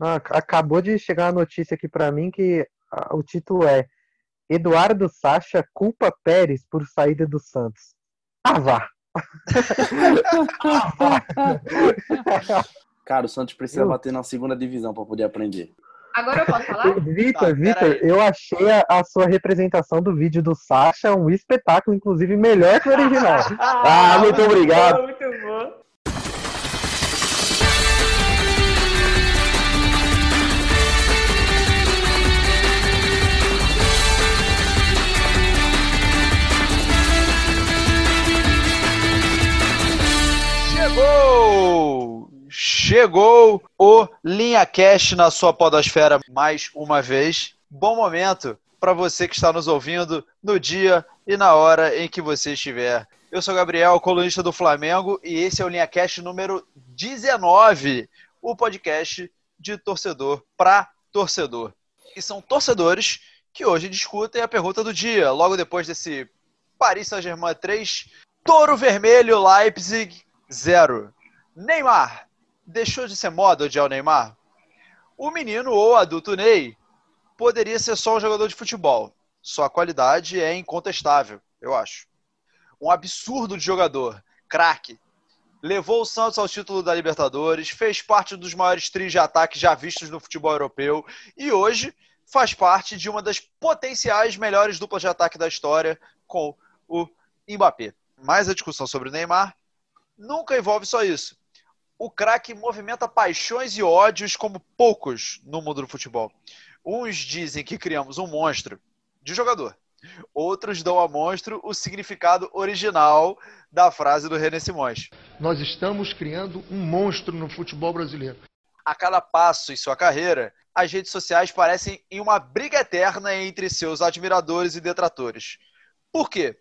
Ah, acabou de chegar a notícia aqui para mim que o título é Eduardo Sacha culpa Pérez por saída do Santos. Ah, vá! Cara, o Santos precisa eu... bater na segunda divisão para poder aprender. Agora eu posso falar? Vitor, tá, Vitor, eu achei a, a, sua representação do vídeo do Sasha um espetáculo, inclusive melhor que o original. ah, muito obrigado. Muito bom. Chegou o Linha Cash na sua podosfera mais uma vez. Bom momento para você que está nos ouvindo no dia e na hora em que você estiver. Eu sou Gabriel, colunista do Flamengo, e esse é o Linha Cash número 19, o podcast de torcedor para torcedor. E são torcedores que hoje discutem a pergunta do dia, logo depois desse Paris Saint-Germain 3, Touro Vermelho Leipzig Zero. Neymar. Deixou de ser moda odiar o Neymar? O menino ou adulto Ney poderia ser só um jogador de futebol. Sua qualidade é incontestável, eu acho. Um absurdo de jogador, craque. Levou o Santos ao título da Libertadores, fez parte dos maiores trios de ataque já vistos no futebol europeu e hoje faz parte de uma das potenciais melhores duplas de ataque da história com o Mbappé. Mais a discussão sobre o Neymar nunca envolve só isso. O craque movimenta paixões e ódios como poucos no mundo do futebol. Uns dizem que criamos um monstro de jogador. Outros dão a monstro o significado original da frase do René Simões. Nós estamos criando um monstro no futebol brasileiro. A cada passo em sua carreira, as redes sociais parecem em uma briga eterna entre seus admiradores e detratores. Por quê?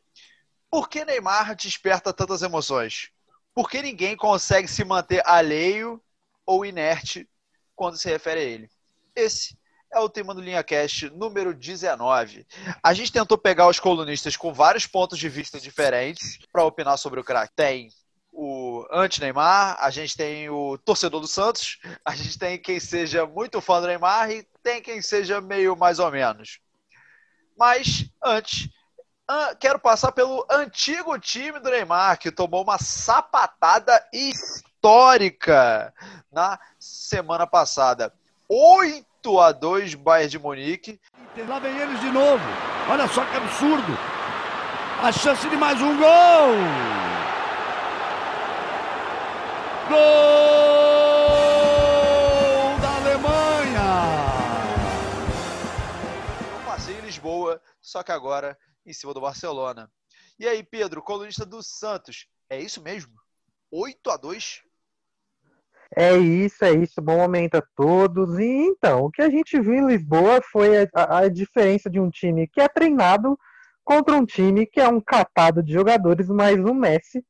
Por que Neymar desperta tantas emoções? Por que ninguém consegue se manter alheio ou inerte quando se refere a ele? Esse é o tema do Linha Cast número 19. A gente tentou pegar os colunistas com vários pontos de vista diferentes para opinar sobre o craque. Tem o anti-Neymar, a gente tem o torcedor do Santos, a gente tem quem seja muito fã do Neymar e tem quem seja meio mais ou menos. Mas antes, quero passar pelo antigo time do Neymar, que tomou uma sapatada histórica na semana passada. 8 a 2 Bayern de Munique. Lá vem eles de novo. Olha só que absurdo. A chance de mais um gol. Gol da Alemanha. Passeio em Lisboa, só que agora em cima do Barcelona. E aí, Pedro, colunista do Santos, é isso mesmo? 8 a 2 É isso, é isso. Bom momento a todos. E então, o que a gente viu em Lisboa foi a, a diferença de um time que é treinado contra um time que é um catado de jogadores, mas o Messi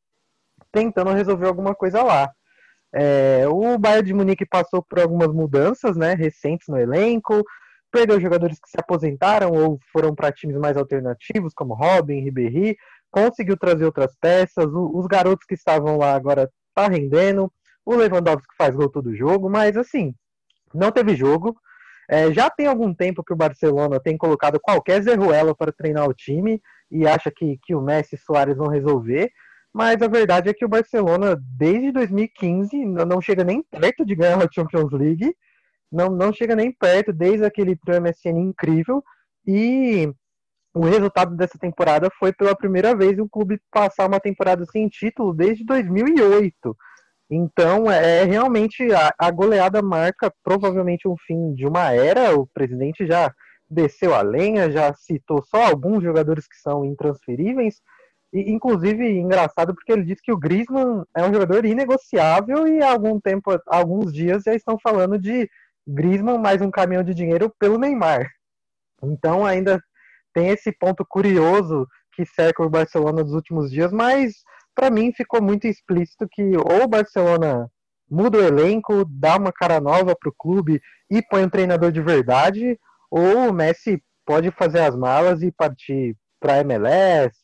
tentando resolver alguma coisa lá. É, o Bayern de Munique passou por algumas mudanças né, recentes no elenco, perdeu jogadores que se aposentaram ou foram para times mais alternativos, como Robin, Ribéry, conseguiu trazer outras peças, os garotos que estavam lá agora tá rendendo, o Lewandowski faz gol todo jogo, mas assim, não teve jogo. É, já tem algum tempo que o Barcelona tem colocado qualquer zerruela para treinar o time e acha que, que o Messi e Soares vão resolver, mas a verdade é que o Barcelona, desde 2015, não chega nem perto de ganhar a Champions League não, não chega nem perto desde aquele trio MSN incrível. E o resultado dessa temporada foi pela primeira vez um clube passar uma temporada sem título desde 2008. Então, é realmente a, a goleada marca provavelmente um fim de uma era. O presidente já desceu a lenha, já citou só alguns jogadores que são intransferíveis. E, inclusive, engraçado porque ele disse que o Griezmann é um jogador inegociável e há algum tempo, há alguns dias já estão falando de Griezmann mais um caminhão de dinheiro pelo Neymar. Então ainda tem esse ponto curioso que cerca o Barcelona nos últimos dias, mas para mim ficou muito explícito que ou o Barcelona muda o elenco, dá uma cara nova para o clube e põe um treinador de verdade, ou o Messi pode fazer as malas e partir para MLS,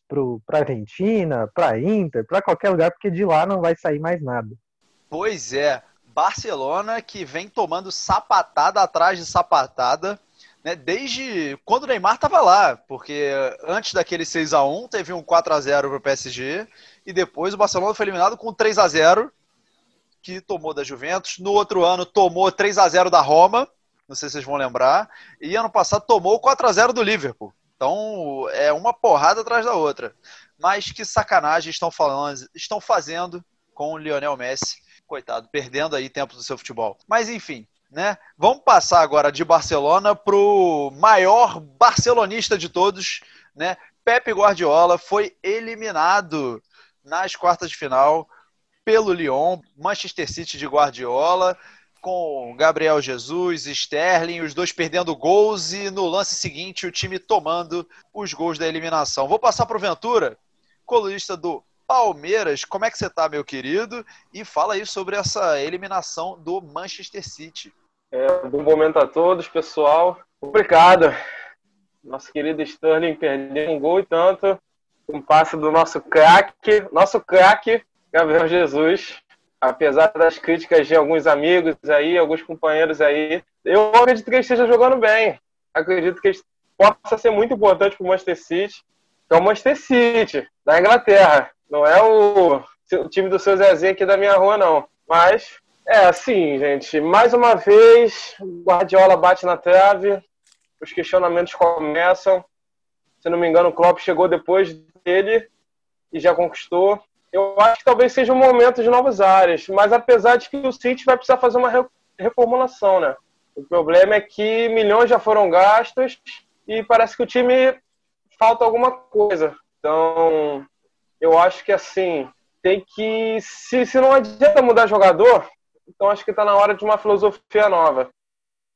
para Argentina, para Inter, para qualquer lugar, porque de lá não vai sair mais nada. Pois é, Barcelona que vem tomando sapatada atrás de sapatada, né? Desde quando o Neymar estava lá, porque antes daquele 6 a 1 teve um 4 a 0 para o PSG e depois o Barcelona foi eliminado com 3 a 0 que tomou da Juventus. No outro ano tomou 3 a 0 da Roma, não sei se vocês vão lembrar, e ano passado tomou 4 a 0 do Liverpool. Então é uma porrada atrás da outra. Mas que sacanagem estão falando, estão fazendo com o Lionel Messi, coitado, perdendo aí tempo do seu futebol. Mas enfim, né? Vamos passar agora de Barcelona para o maior barcelonista de todos, né? Pepe Guardiola foi eliminado nas quartas de final pelo Lyon, Manchester City de Guardiola, com Gabriel Jesus, Sterling, os dois perdendo gols e no lance seguinte o time tomando os gols da eliminação. Vou passar para o Ventura, colunista do Palmeiras. Como é que você está, meu querido? E fala aí sobre essa eliminação do Manchester City. É, bom momento a todos, pessoal. Obrigado. Nosso querido Sterling perdeu um gol e tanto. Um passe do nosso craque, nosso craque, Gabriel Jesus. Apesar das críticas de alguns amigos aí, alguns companheiros aí, eu acredito que ele esteja jogando bem. Acredito que ele possa ser muito importante para o Manchester City, é o Manchester City, da Inglaterra. Não é o, o time do seu Zezinho aqui da minha rua, não. Mas, é assim, gente. Mais uma vez, Guardiola bate na trave, os questionamentos começam. Se não me engano, o Klopp chegou depois dele e já conquistou eu acho que talvez seja um momento de novas áreas, mas apesar de que o City vai precisar fazer uma reformulação, né? O problema é que milhões já foram gastos e parece que o time falta alguma coisa. Então, eu acho que assim, tem que. Se, se não adianta mudar jogador, então acho que está na hora de uma filosofia nova.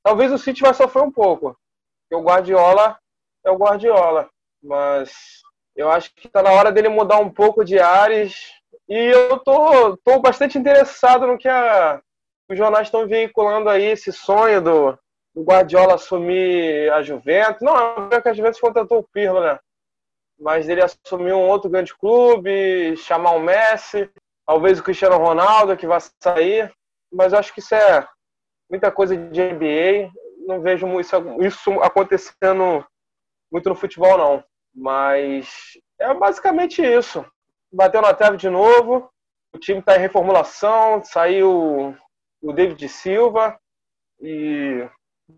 Talvez o City vai sofrer um pouco, porque o Guardiola é o Guardiola, mas eu acho que está na hora dele mudar um pouco de ares. E eu tô, tô bastante interessado no que a, os jornais estão veiculando aí, esse sonho do, do Guardiola assumir a Juventus. Não, é que a Juventus contratou o Pirlo, né? Mas ele assumir um outro grande clube, chamar o Messi, talvez o Cristiano Ronaldo que vai sair. Mas eu acho que isso é muita coisa de NBA. Não vejo isso, isso acontecendo muito no futebol, não. Mas é basicamente isso. Bateu na trave de novo. O time está em reformulação. Saiu o David Silva. E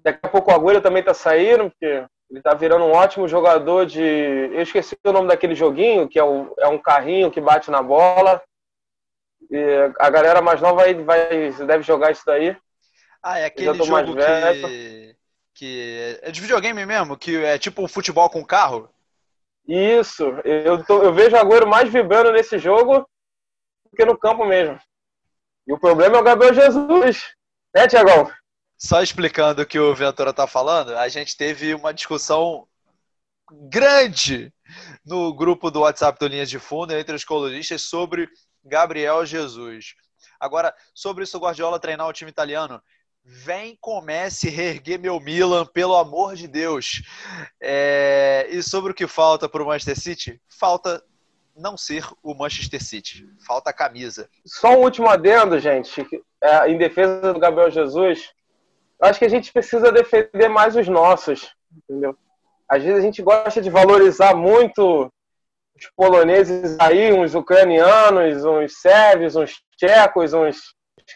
daqui a pouco o Agüero também está saindo, porque ele está virando um ótimo jogador de. Eu esqueci o nome daquele joguinho, que é, o... é um carrinho que bate na bola. E a galera mais nova aí vai, deve jogar isso daí. Ah, é aquele jogo que... que. É de videogame mesmo? Que é tipo um futebol com carro? Isso, eu, tô, eu vejo o Agüero mais vibrando nesse jogo do que no campo mesmo. E o problema é o Gabriel Jesus, né, Tiagão? Só explicando o que o Ventura tá falando, a gente teve uma discussão grande no grupo do WhatsApp do Linhas de Fundo entre os colunistas sobre Gabriel Jesus. Agora, sobre isso o Guardiola treinar o time italiano, Vem, comece, reerguer meu Milan, pelo amor de Deus. É... E sobre o que falta para o Manchester City? Falta não ser o Manchester City. Falta a camisa. Só um último adendo, gente, é, em defesa do Gabriel Jesus. Acho que a gente precisa defender mais os nossos, entendeu? Às vezes a gente gosta de valorizar muito os poloneses aí, uns ucranianos, uns sérvios, uns tchecos, uns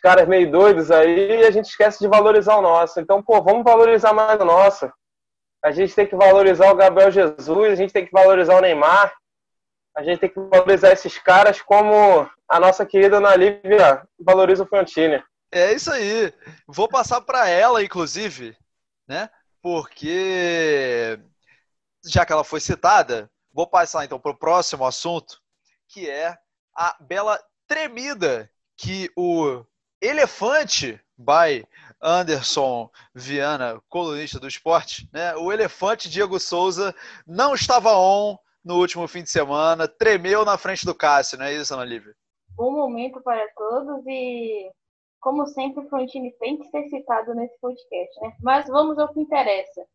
caras meio doidos aí e a gente esquece de valorizar o nosso. Então, pô, vamos valorizar mais o nosso. A gente tem que valorizar o Gabriel Jesus, a gente tem que valorizar o Neymar, a gente tem que valorizar esses caras como a nossa querida Ana Lívia valoriza o Frontini. É isso aí. Vou passar para ela, inclusive, né? Porque já que ela foi citada, vou passar então para o próximo assunto, que é a bela tremida que o Elefante by Anderson Viana, colunista do esporte, né? O elefante Diego Souza não estava on no último fim de semana, tremeu na frente do Cássio, não é isso, Ana Lívia? Bom momento para todos e, como sempre, um time tem que ser citado nesse podcast, né? Mas vamos ao que interessa.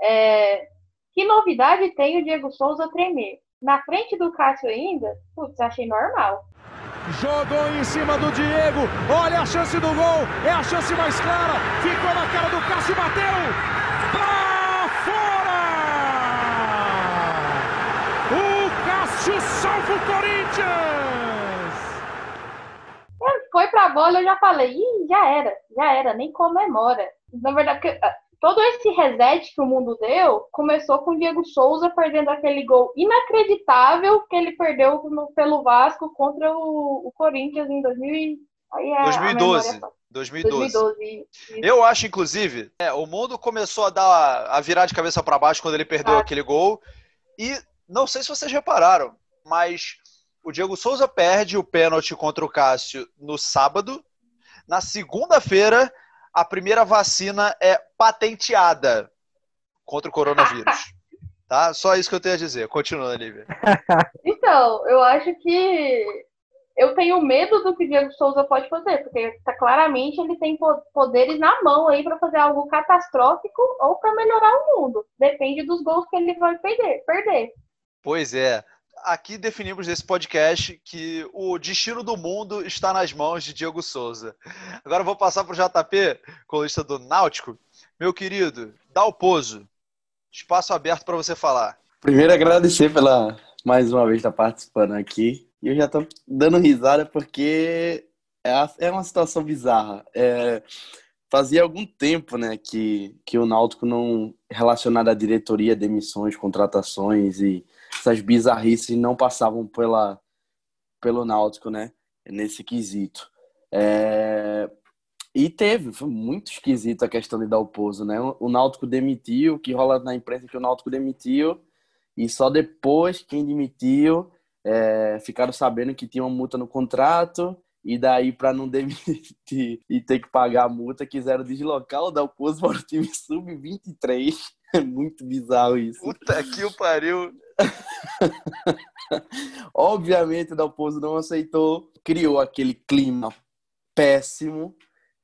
É... Que novidade tem o Diego Souza tremer? na frente do Cássio ainda, putz, achei normal. Jogou em cima do Diego. Olha a chance do gol. É a chance mais clara. Ficou na cara do Cássio e bateu. Pra fora! O Cássio salva o Corinthians! Foi pra bola, eu já falei, Ih, já era, já era, nem comemora. Na verdade, porque, ah, todo esse reset que o mundo deu começou com o Diego Souza perdendo aquele gol inacreditável que ele perdeu no- pelo Vasco contra o, o Corinthians em 2000, e- aí é a 2012. memória- 2012. 2012. isso. Eu acho, inclusive, é, o mundo começou a dar a virar de cabeça para baixo quando ele perdeu Ah. aquele gol. E não sei se vocês repararam, mas o Diego Souza perde o pênalti contra o Cássio no sábado. Na segunda-feira, a primeira vacina é patenteada contra o coronavírus. Tá? Só isso que eu tenho a dizer. Continua, Lívia. Então, eu acho que eu tenho medo do que o Diego Souza pode fazer, porque tá, claramente ele tem po- poderes na mão aí para fazer algo catastrófico ou para melhorar o mundo. Depende dos gols que ele vai perder. perder. Pois é. Aqui definimos nesse podcast que o destino do mundo está nas mãos de Diego Souza. Agora vou passar para o JP, colunista do Náutico. Meu querido, dá o pouso. Espaço aberto para você falar. Primeiro, agradecer pela mais uma vez estar participando aqui. E eu já tô dando risada porque é, é uma situação bizarra. É, fazia algum tempo, né, que, que o Náutico não, relacionado à diretoria, demissões, contratações e essas bizarrices não passavam pela, pelo Náutico, né, nesse quesito. É, e teve, foi muito esquisito a questão de dar o né? O Náutico demitiu, que rola na imprensa que o Náutico demitiu, e só depois quem demitiu é, ficaram sabendo que tinha uma multa no contrato, e daí para não demitir e ter que pagar a multa, quiseram deslocar o Dalpozo para o time sub-23. É muito bizarro isso. Puta que o pariu. Obviamente o Dalpozo não aceitou, criou aquele clima péssimo,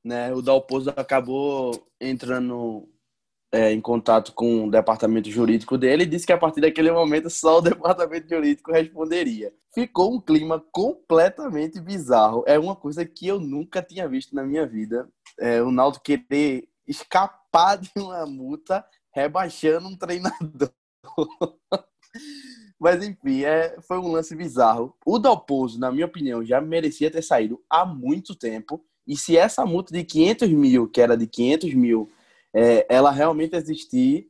né? O Dalpozo acabou entrando é, em contato com o departamento jurídico dele e disse que a partir daquele momento só o departamento jurídico responderia. Ficou um clima completamente bizarro. É uma coisa que eu nunca tinha visto na minha vida. É, o Naldo querer escapar de uma multa rebaixando um treinador. Mas enfim, é, foi um lance bizarro. O Dalpozo, na minha opinião, já merecia ter saído há muito tempo. E se essa multa de 500 mil, que era de 500 mil, é, ela realmente existir,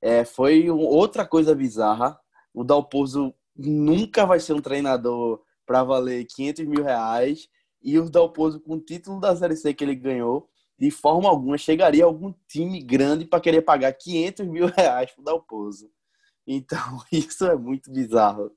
é, foi um- outra coisa bizarra. O Dalpozo nunca vai ser um treinador para valer 500 mil reais. E o Dalpozo, com o título da Série C que ele ganhou, de forma alguma chegaria algum time grande para querer pagar 500 mil reais pro Dalpozo. Então, isso é muito bizarro.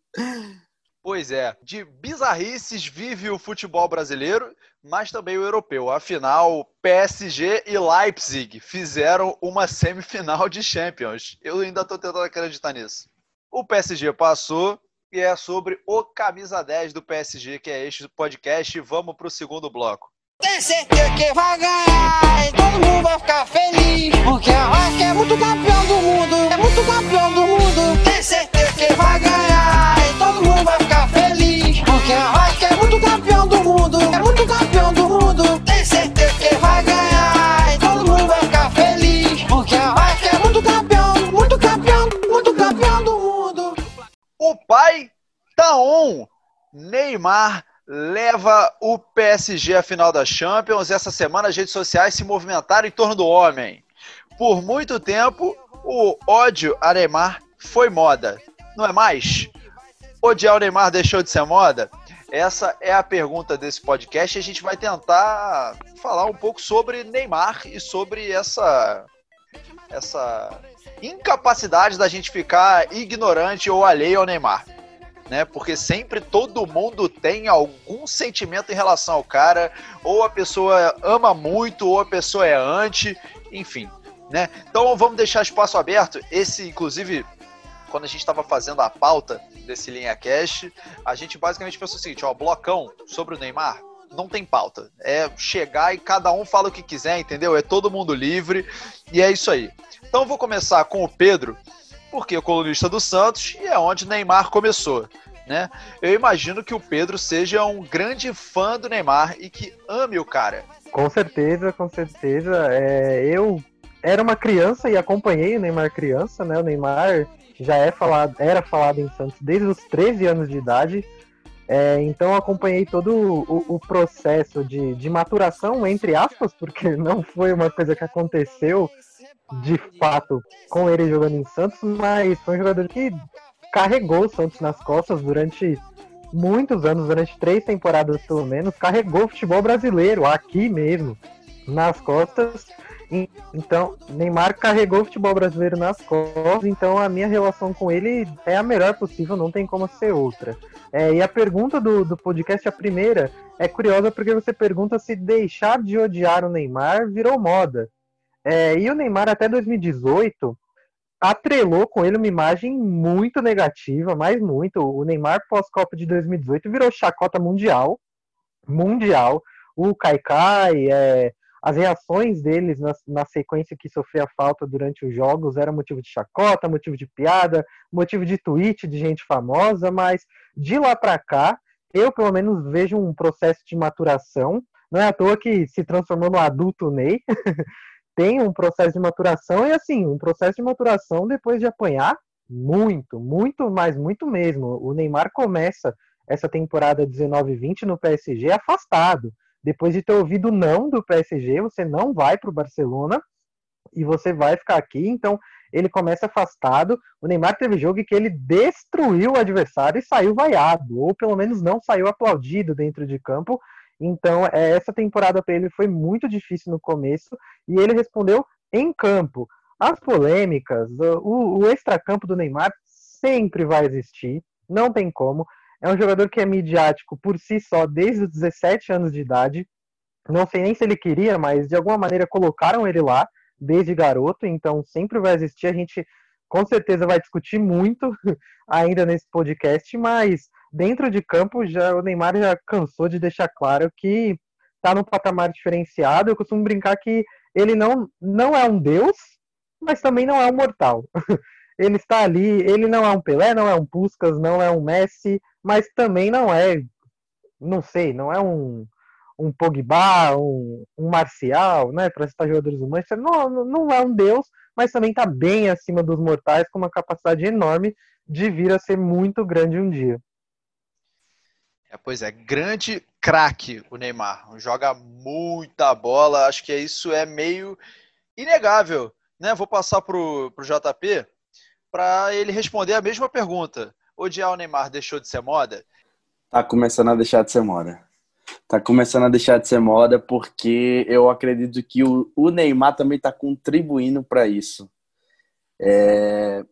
Pois é, de bizarrices vive o futebol brasileiro, mas também o europeu. Afinal, PSG e Leipzig fizeram uma semifinal de Champions. Eu ainda estou tentando acreditar nisso. O PSG passou e é sobre o camisa 10 do PSG, que é este podcast. Vamos para o segundo bloco. Tem certeza que vai ganhar e todo mundo vai ficar feliz. Porque a Rock é muito campeão do mundo, é muito campeão do mundo. Tem certeza que vai ganhar e todo mundo vai ficar feliz. Porque a Rock é muito campeão do mundo, é muito campeão do mundo. Tem certeza que vai ganhar e todo mundo vai ficar feliz. Porque a Rock é muito campeão, muito campeão, muito campeão do mundo. O pai tá on. Neymar leva o PSG à final da Champions. Essa semana as redes sociais se movimentaram em torno do homem. Por muito tempo, o ódio a Neymar foi moda. Não é mais? Odiar o Neymar deixou de ser moda? Essa é a pergunta desse podcast e a gente vai tentar falar um pouco sobre Neymar e sobre essa essa incapacidade da gente ficar ignorante ou alheio ao Neymar. Né? Porque sempre todo mundo tem algum sentimento em relação ao cara, ou a pessoa ama muito, ou a pessoa é anti, enfim. Né? Então vamos deixar espaço aberto. Esse, inclusive, quando a gente estava fazendo a pauta desse Linha Cash, a gente basicamente pensou o seguinte: ó, blocão sobre o Neymar. Não tem pauta. É chegar e cada um fala o que quiser, entendeu? É todo mundo livre e é isso aí. Então eu vou começar com o Pedro, porque é colunista do Santos e é onde Neymar começou. Né? Eu imagino que o Pedro seja um grande fã do Neymar e que ame o cara. Com certeza, com certeza. É, eu era uma criança e acompanhei o Neymar criança, né? O Neymar já é falado, era falado em Santos desde os 13 anos de idade. É, então acompanhei todo o, o processo de, de, maturação, entre aspas, porque não foi uma coisa que aconteceu de fato com ele jogando em Santos, mas foi um jogador que carregou o Santos nas costas durante muitos anos, durante três temporadas pelo menos, carregou o futebol brasileiro aqui mesmo, nas costas. Então, Neymar carregou o futebol brasileiro nas costas, então a minha relação com ele é a melhor possível, não tem como ser outra. É, e a pergunta do, do podcast, a primeira, é curiosa porque você pergunta se deixar de odiar o Neymar virou moda. É, e o Neymar até 2018 atrelou com ele uma imagem muito negativa, mas muito. O Neymar pós-Copa de 2018 virou chacota mundial, mundial. O Kaikai, é, as reações deles na, na, sequência que sofria falta durante os jogos era motivo de chacota, motivo de piada, motivo de tweet de gente famosa, mas de lá para cá, eu pelo menos vejo um processo de maturação. Não é à toa que se transformou no adulto Ney. Tem um processo de maturação e assim, um processo de maturação depois de apanhar muito, muito, mas muito mesmo. O Neymar começa essa temporada 19-20 no PSG afastado depois de ter ouvido não do PSG, você não vai para o Barcelona e você vai ficar aqui. Então ele começa afastado. O Neymar teve jogo que ele destruiu o adversário e saiu vaiado, ou pelo menos não saiu aplaudido dentro de campo. Então é, essa temporada para ele foi muito difícil no começo e ele respondeu em campo. As polêmicas, o, o extracampo do Neymar sempre vai existir, não tem como. É um jogador que é midiático por si só desde os 17 anos de idade. Não sei nem se ele queria, mas de alguma maneira colocaram ele lá desde garoto, então sempre vai existir. A gente com certeza vai discutir muito ainda nesse podcast, mas dentro de campo já o Neymar já cansou de deixar claro que está num patamar diferenciado. Eu costumo brincar que ele não, não é um deus, mas também não é um mortal. ele está ali, ele não é um Pelé, não é um Puskas, não é um Messi, mas também não é, não sei, não é um, um Pogba, um, um Marcial, né, para citar jogadores do Manchester, não, não é um deus, mas também está bem acima dos mortais, com uma capacidade enorme de vir a ser muito grande um dia. É, pois é, grande craque o Neymar, joga muita bola, acho que isso é meio inegável, né? Vou passar pro, pro JP para ele responder a mesma pergunta odiar o Neymar deixou de ser moda? Tá começando a deixar de ser moda. Tá começando a deixar de ser moda porque eu acredito que o, o Neymar também tá contribuindo para isso. É,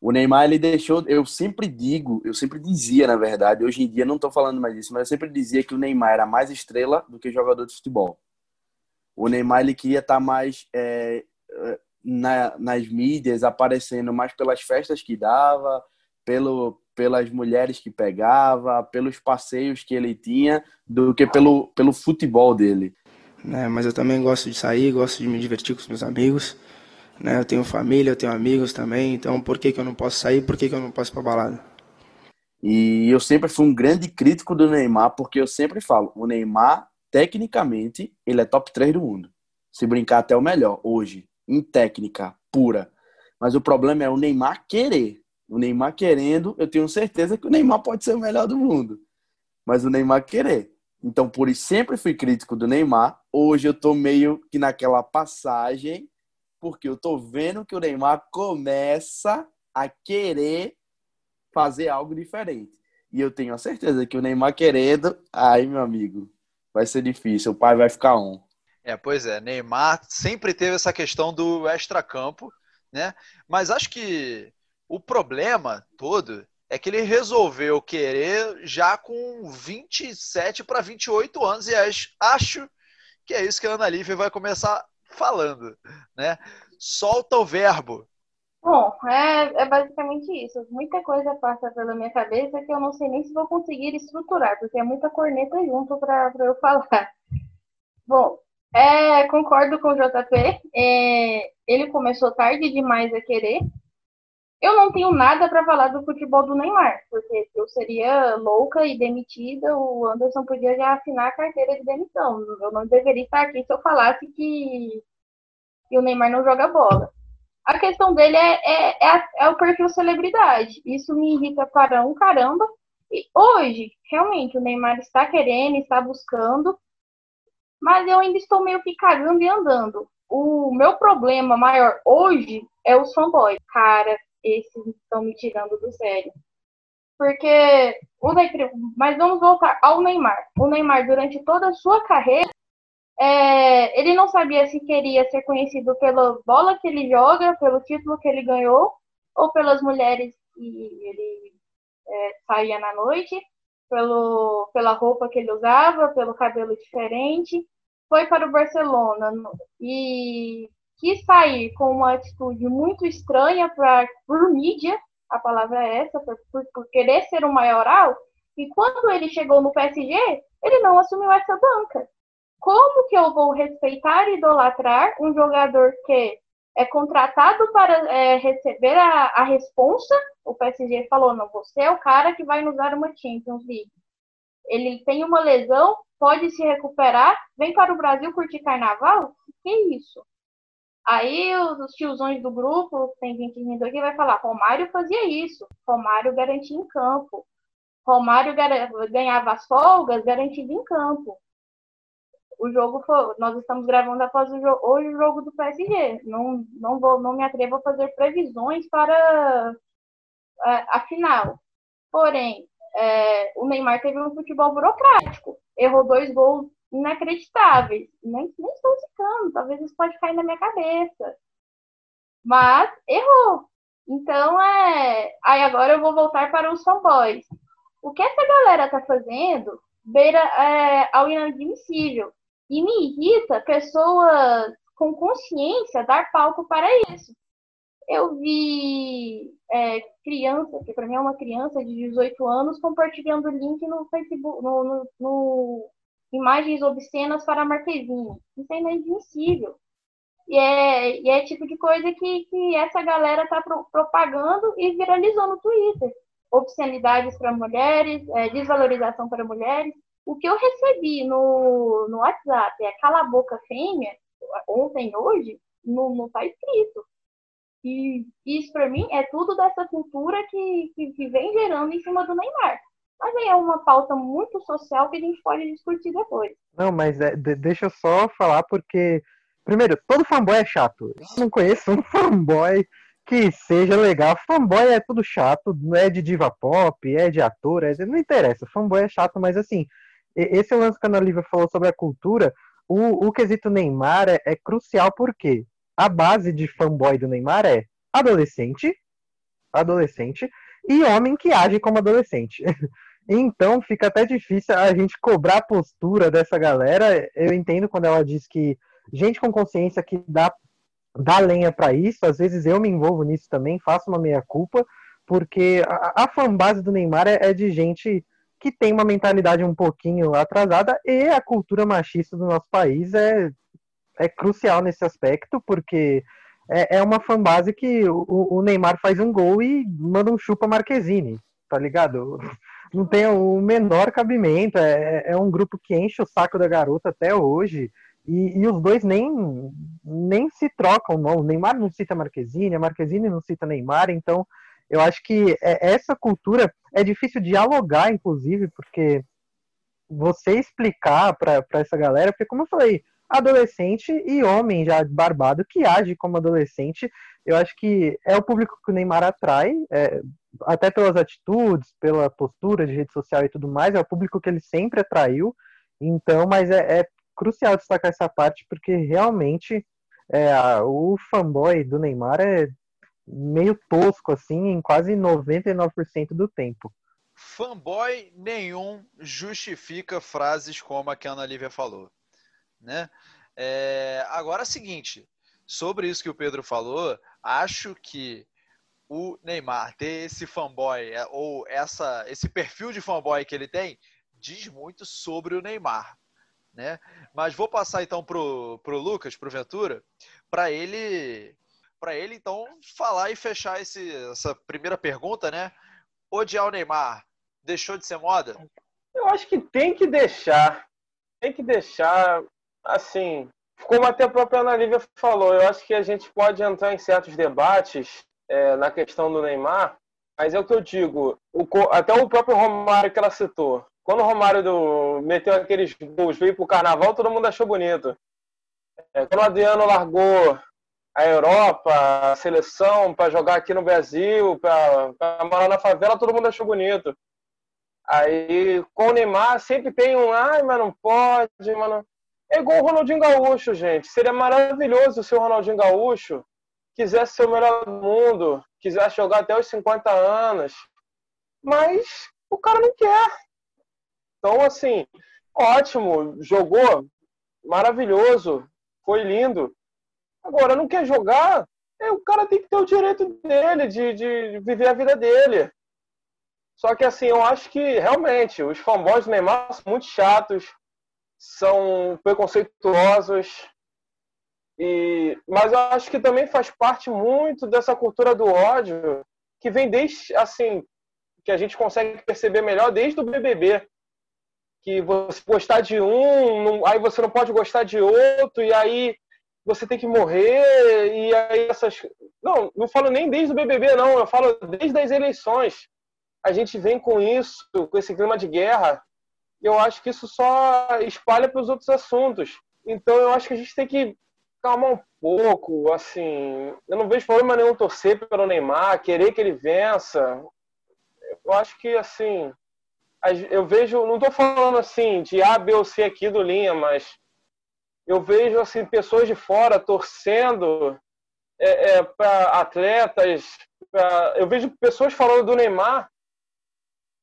o Neymar ele deixou, eu sempre digo, eu sempre dizia na verdade, hoje em dia não tô falando mais disso, mas eu sempre dizia que o Neymar era mais estrela do que jogador de futebol. O Neymar ele queria estar tá mais é, na, nas mídias, aparecendo mais pelas festas que dava, pelo, pelas mulheres que pegava, pelos passeios que ele tinha, do que pelo, pelo futebol dele. Né, mas eu também gosto de sair, gosto de me divertir com os meus amigos. Né, eu tenho família, eu tenho amigos também, então por que, que eu não posso sair, por que, que eu não posso ir pra balada? E eu sempre fui um grande crítico do Neymar, porque eu sempre falo, o Neymar, tecnicamente, ele é top 3 do mundo. Se brincar até o melhor, hoje, em técnica pura. Mas o problema é o Neymar querer. O Neymar querendo, eu tenho certeza que o Neymar pode ser o melhor do mundo. Mas o Neymar querer. Então, por isso, sempre fui crítico do Neymar. Hoje eu tô meio que naquela passagem, porque eu tô vendo que o Neymar começa a querer fazer algo diferente. E eu tenho a certeza que o Neymar querendo, aí, meu amigo, vai ser difícil. O pai vai ficar on. É, pois é. Neymar sempre teve essa questão do extracampo, né? Mas acho que o problema todo é que ele resolveu querer já com 27 para 28 anos e acho que é isso que a Ana Lívia vai começar falando, né? Solta o verbo. Bom, é, é basicamente isso. Muita coisa passa pela minha cabeça que eu não sei nem se vou conseguir estruturar, porque é muita corneta junto para eu falar. Bom, é, concordo com o JP. É, ele começou tarde demais a querer, Eu não tenho nada para falar do futebol do Neymar, porque eu seria louca e demitida, o Anderson podia já assinar a carteira de demissão. Eu não deveria estar aqui se eu falasse que, que o Neymar não joga bola. A questão dele é, é, é, é o perfil celebridade. Isso me irrita para um caramba. E hoje, realmente, o Neymar está querendo, está buscando, mas eu ainda estou meio que cagando e andando. O meu problema maior hoje é os fanboys. Cara, esses estão me tirando do sério. Porque o Neymar, mas vamos voltar ao Neymar. O Neymar, durante toda a sua carreira, é, ele não sabia se queria ser conhecido pela bola que ele joga, pelo título que ele ganhou, ou pelas mulheres que ele é, saía na noite, pelo, pela roupa que ele usava, pelo cabelo diferente. Foi para o Barcelona e quis sair com uma atitude muito estranha pra, por mídia, a palavra é essa, por, por, por querer ser o maioral. E quando ele chegou no PSG, ele não assumiu essa banca. Como que eu vou respeitar e idolatrar um jogador que é contratado para é, receber a, a responsa? O PSG falou, não, você é o cara que vai nos dar uma Champions League. Ele tem uma lesão, pode se recuperar, vem para o Brasil curtir carnaval? Que isso? Aí os, tiozões do grupo, tem gente rindo aqui, vai falar, Romário fazia isso, Romário garantia em campo. Romário ganhava as folgas garantido em campo. O jogo foi, nós estamos gravando após o jogo, hoje o jogo do PSG. Não, não vou, não me atrevo a fazer previsões para é, a final. Porém, é, o Neymar teve um futebol burocrático. Errou dois gols inacreditáveis. Nem, nem estou zicando, talvez isso pode cair na minha cabeça. Mas errou. Então, é. Aí agora eu vou voltar para os fanboys. O que essa galera tá fazendo beira é, ao inadmissível. E me irrita pessoas com consciência dar palco para isso. Eu vi é, criança, que para mim é uma criança de 18 anos, compartilhando link no Facebook, no, no- no- imagens obscenas para a Marquezine. Isso é inadmissível. E é, e é tipo de coisa que, que essa galera tá pro- propagando e viralizou no Twitter. Obscenidades para mulheres, é, desvalorização para mulheres. O que eu recebi no, no WhatsApp é cala a boca fêmea, ontem, hoje, não, não tá escrito. E isso para mim é tudo dessa cultura que, que, que vem gerando em cima do Neymar. Mas aí é uma pauta muito social que a gente pode discutir depois. Não, mas é, de- deixa eu só falar porque, primeiro, todo fanboy é chato. Eu não conheço um fanboy que seja legal. Fanboy é tudo chato, é de diva pop, é de ator, é não interessa. Fanboy é chato, mas assim, esse lance que a Ana Lívia falou sobre a cultura, o, o quesito Neymar é, é crucial porque a base de fanboy do Neymar é adolescente, adolescente e homem que age como adolescente. Então fica até difícil a gente cobrar a postura dessa galera. Eu entendo quando ela diz que gente com consciência que dá, dá lenha para isso, às vezes eu me envolvo nisso também, faço uma meia-culpa, porque a, a fanbase do Neymar é, é de gente que tem uma mentalidade um pouquinho atrasada e a cultura machista do nosso país é, é crucial nesse aspecto, porque é, é uma fanbase que o, o Neymar faz um gol e manda um chupa Marquezine, tá ligado? Não tem o menor cabimento, é, é um grupo que enche o saco da garota até hoje, e, e os dois nem, nem se trocam, não. O Neymar não cita Marquezine, a Marquezine não cita Neymar, então eu acho que é- essa cultura é difícil dialogar, inclusive, porque você explicar para essa galera, porque como eu falei, adolescente e homem já barbado que age como adolescente, eu acho que é o público que o Neymar atrai, é, até pelas atitudes, pela postura de rede social e tudo mais, é o público que ele sempre atraiu. Então, mas é, é crucial destacar essa parte, porque realmente é, o fanboy do Neymar é meio tosco, assim, em quase 99% do tempo. Fanboy nenhum justifica frases como a que a Ana Lívia falou. Né? É, agora é o seguinte, sobre isso que o Pedro falou, acho que o Neymar ter esse fanboy, é, ou essa, esse perfil de fanboy que ele tem, diz muito sobre o Neymar. Né? Mas vou passar então pro, pro Lucas, pro Ventura, para ele para ele então falar e fechar esse, essa primeira pergunta, né? Odiar o Neymar deixou de ser moda? Eu acho que tem que deixar. Tem que deixar, assim, como até a própria Ana Lívia falou, eu acho que a gente pode entrar em certos debates é, na questão do Neymar, mas é o que eu digo, o, até o próprio Romário que ela citou. Quando o Romário do, meteu aqueles gols, veio pro carnaval, todo mundo achou bonito. É, quando o Adriano largou a Europa, a seleção, para jogar aqui no Brasil, para morar na favela, todo mundo achou bonito. Aí com o Neymar sempre tem um, ai, mas não pode, mano. É igual o Ronaldinho Gaúcho, gente. Seria maravilhoso se o Ronaldinho Gaúcho quisesse ser o melhor do mundo, quisesse jogar até os 50 anos. Mas o cara não quer. Então, assim, ótimo, jogou, maravilhoso, foi lindo. Agora, não quer jogar, é, o cara tem que ter o direito dele, de, de viver a vida dele. Só que, assim, eu acho que, realmente, os fanboys do Neymar são muito chatos, são preconceituosos, e, mas eu acho que também faz parte muito dessa cultura do ódio que vem desde, assim, que a gente consegue perceber melhor desde o BBB que você gostar de um, não, aí você não pode gostar de outro, e aí você tem que morrer, e aí essas. Não, não falo nem desde o BBB, não, eu falo desde as eleições. A gente vem com isso, com esse clima de guerra, e eu acho que isso só espalha para os outros assuntos. Então eu acho que a gente tem que calmar um pouco, assim. Eu não vejo problema nenhum torcer pelo Neymar, querer que ele vença. Eu acho que, assim, eu vejo, não estou falando assim de A, B ou C aqui do Linha, mas eu vejo assim pessoas de fora torcendo é, é, para atletas. Pra, eu vejo pessoas falando do Neymar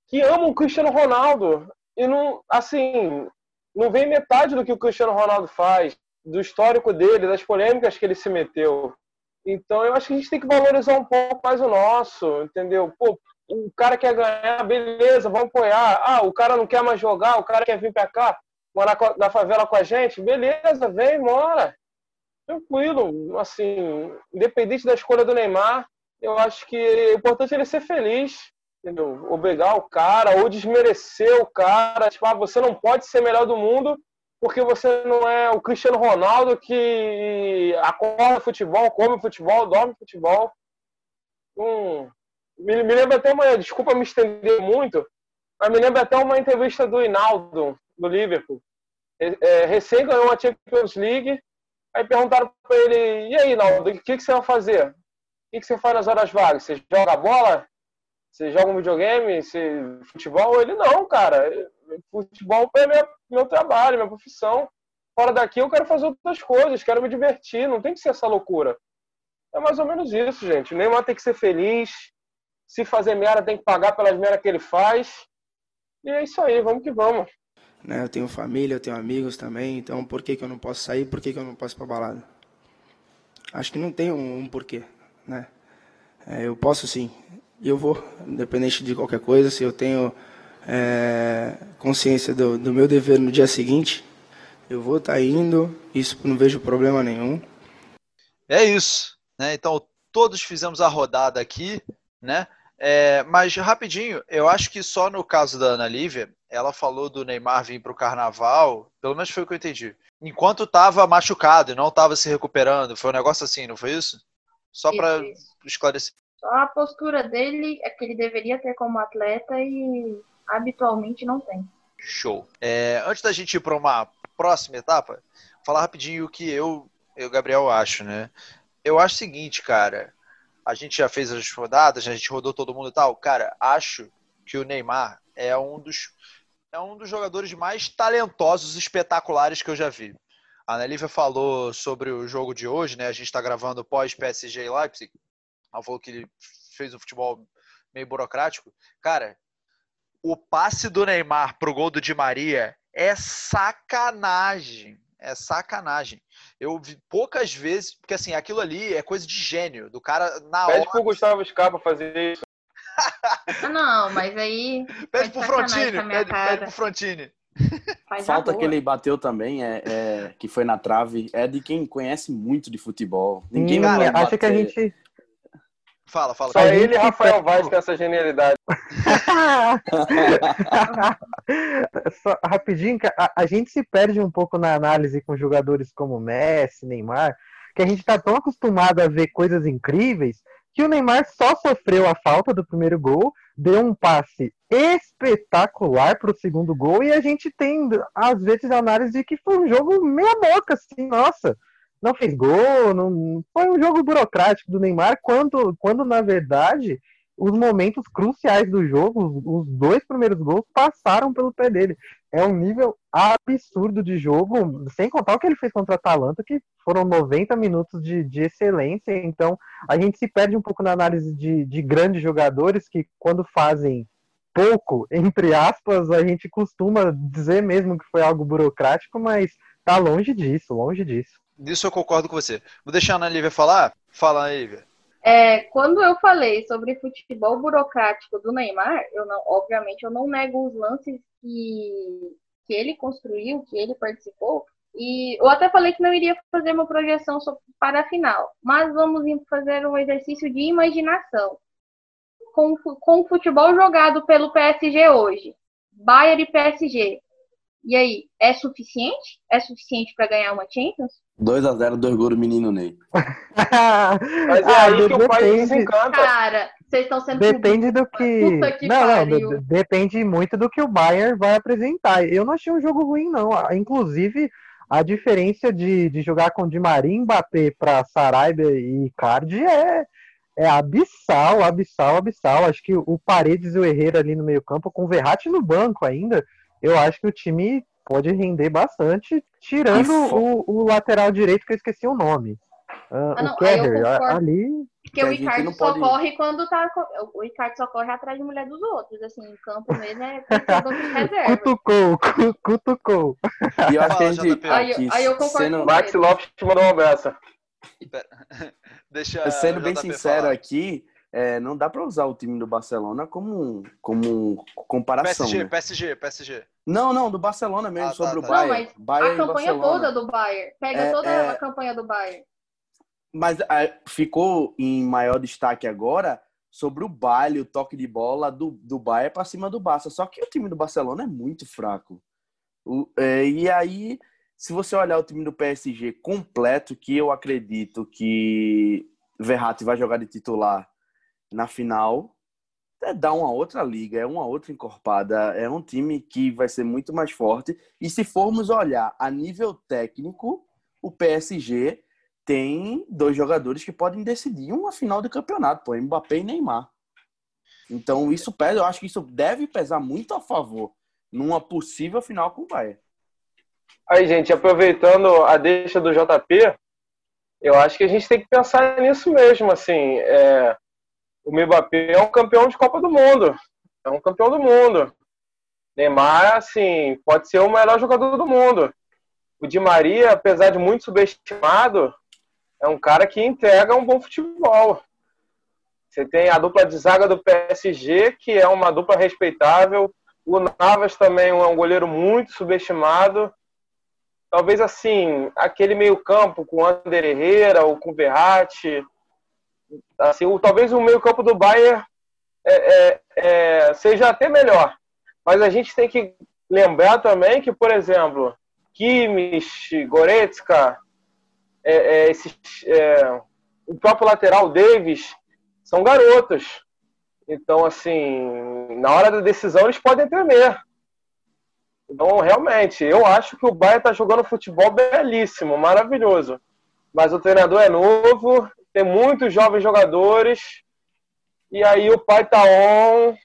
que amam o Cristiano Ronaldo e não, assim, não vem metade do que o Cristiano Ronaldo faz, do histórico dele, das polêmicas que ele se meteu. Então eu acho que a gente tem que valorizar um pouco mais o nosso, entendeu? Pô, o cara quer ganhar, beleza, vamos apoiar. Ah, o cara não quer mais jogar, o cara quer vir para cá, morar na favela com a gente, beleza, vem, mora. Tranquilo, assim, independente da escolha do Neymar, eu acho que o importante é ele ser feliz, entendeu? Obrigar o cara ou desmerecer o cara, tipo, ah, você não pode ser melhor do mundo porque você não é o Cristiano Ronaldo que acorda futebol, come futebol, dorme futebol. Hum, me, me lembra até uma, desculpa me estender muito, mas me lembra até uma entrevista do Hinaldo, do Liverpool. É, é, recém ganhou a Champions League, aí perguntaram para ele, e aí, Hinaldo, o que, que você vai fazer? O que, que você faz nas horas vagas? Você joga bola? Você joga um videogame? Você... Futebol? Ele, não, cara, futebol é meu, meu trabalho, minha profissão. Fora daqui eu quero fazer outras coisas, quero me divertir, não tem que ser essa loucura. É mais ou menos isso, gente. O Neymar tem que ser feliz, se fazer merda, tem que pagar pelas merdas que ele faz. E é isso aí, vamos que vamos. Né, eu tenho família, eu tenho amigos também, então por que, que eu não posso sair, por que, que eu não posso ir pra balada? Acho que não tem um, um porquê, né? É, eu posso sim, eu vou, independente de qualquer coisa, se eu tenho é, consciência do, do, meu dever no dia seguinte, eu vou estar tá indo, isso não vejo problema nenhum. É isso, né? Então todos fizemos a rodada aqui, né? É, mas rapidinho, eu acho que só no caso da Ana Lívia, ela falou do Neymar vir para o carnaval, pelo menos foi o que eu entendi. Enquanto estava machucado e não estava se recuperando, foi um negócio assim, não foi isso? Só para esclarecer. Só a postura dele é que ele deveria ter como atleta e habitualmente não tem. Show. É, antes da gente ir para uma próxima etapa, falar rapidinho o que eu e o Gabriel acho, né? Eu acho o seguinte, cara a gente já fez as rodadas, a gente rodou todo mundo e tal. Cara, acho que o Neymar é um dos é um dos jogadores mais talentosos espetaculares que eu já vi. A Nelívia falou sobre o jogo de hoje, né? A gente está gravando pós PSG Leipzig. Ela falou que ele fez um futebol meio burocrático. Cara, o passe do Neymar pro gol do Di Maria é sacanagem. É sacanagem. Eu vi poucas vezes, porque assim, aquilo ali é coisa de gênio, do cara na Pede hora. Pede pro Gustavo Scarpa fazer isso. Ah, não, mas aí. Pede pro Frontini, pede, pede pro Frontini. Faz Falta que ele bateu também, é, é- que foi na trave, é de quem conhece muito de futebol. Ninguém não pode acho que a gente. Fala, fala. Só ele e Rafael Vaz têm essa genialidade. Só, rapidinho, a, a gente se perde um pouco na análise com jogadores como Messi, Neymar, que a gente tá tão acostumado a ver coisas incríveis que o Neymar só sofreu a falta do primeiro gol, deu um passe espetacular pro segundo gol e a gente tem, às vezes, a análise de que foi um jogo meia boca, assim, nossa, não fez gol, não, foi um jogo burocrático do Neymar, quando, quando na verdade os momentos cruciais do jogo, os, dois primeiros gols passaram pelo pé dele. É um nível absurdo de jogo, sem contar o que ele fez contra a Atalanta, que foram 90 minutos de, de excelência. Então, a gente se perde um pouco na análise de, de grandes jogadores que, quando fazem pouco, entre aspas, a gente costuma dizer mesmo que foi algo burocrático, mas tá longe disso, longe disso. Nisso eu concordo com você. Vou deixar a Ana Lívia falar. Fala, Ana Lívia. É, quando eu falei sobre futebol burocrático do Neymar, eu não, obviamente eu não nego os lances que, que ele construiu, que ele participou, e eu até falei que não iria fazer uma projeção para a final, mas vamos fazer um exercício de imaginação. Com, com o futebol jogado pelo PSG hoje, Bayern e PSG, e aí, é suficiente? É suficiente para ganhar uma Champions? 2x0, dois gols do menino Ney. Mas é Ah, aí que o pai depende. desencanta. Cara, vocês estão sendo Depende do que. Puta que não, não, pariu. de- depende muito do que o Bayern vai apresentar. Eu não achei um jogo ruim, não. Ah, Inclusive, a diferença de, de jogar com Di Maria e Mbappé para Saraiva e Icardi é, é abissal, abissal, abissal. Acho que o Paredes e o Herrera ali no meio-campo, com o Verratti no banco ainda, eu acho que o time pode render bastante, tirando o, o lateral direito, que eu esqueci o nome. Ah, Ah, não, o concordo. ali. Porque Que o Ricardo só pode- corre quando tá. O Ricardo só corre atrás de mulher dos outros. Assim, em campo mesmo é reserva. Cutucou, cu- cutucou. E eu acho que a gente. Aí eu- aqui, aí eu concordo sendo, Max Lopes te mandou um abraço. Deixa sendo bem sincero falar. aqui, é, não dá pra usar o time do Barcelona como, como comparação. PSG, né? PSG, PSG. Não, não, do Barcelona mesmo, Ah, tá, sobre tá. o Não, Bayern. mas Bayern a campanha Barcelona. toda do Bayern. Pega É, toda é. a campanha do Bayern. Mas ah, ficou em maior destaque agora sobre o baile, o toque de bola do, do Bayern para cima do Barça. Só que o time do Barcelona é muito fraco. O- é, e aí, se você olhar o time do PSG completo, que eu acredito que Verratti vai jogar de titular na final, é dar uma outra liga, é uma outra encorpada, é um time que vai ser muito mais forte. E se formos olhar a nível técnico, o PSG tem dois jogadores que podem decidir uma final de campeonato, pô, Mbappé e Neymar. Então isso pesa, eu acho que isso deve pesar muito a favor numa possível final com o Bayern. Aí, gente, aproveitando a deixa do JP, eu acho que a gente tem que pensar nisso mesmo, assim, é, o Mbappé é um campeão de Copa do Mundo, é um campeão do mundo. Neymar, assim, pode ser o melhor jogador do mundo. O Di Maria, apesar de muito subestimado, é um cara que entrega um bom futebol. Você tem a dupla de zaga do PSG, que é uma dupla respeitável. O Navas também é um goleiro muito subestimado talvez assim, aquele meio-campo com o Ander Herrera ou com o Verratti, assim, o, talvez o meio-campo do Bayern é, é, é, seja até melhor. Mas a gente tem que lembrar também que, por exemplo, Kimmich, Goretzka, é, é, esses, o próprio lateral Davis, são garotos. Então, assim, na hora da decisão eles podem tremer. Então, realmente, eu acho que o Bayern está jogando futebol belíssimo, maravilhoso. Mas o treinador é novo, tem muitos jovens jogadores, e aí o pai tá on,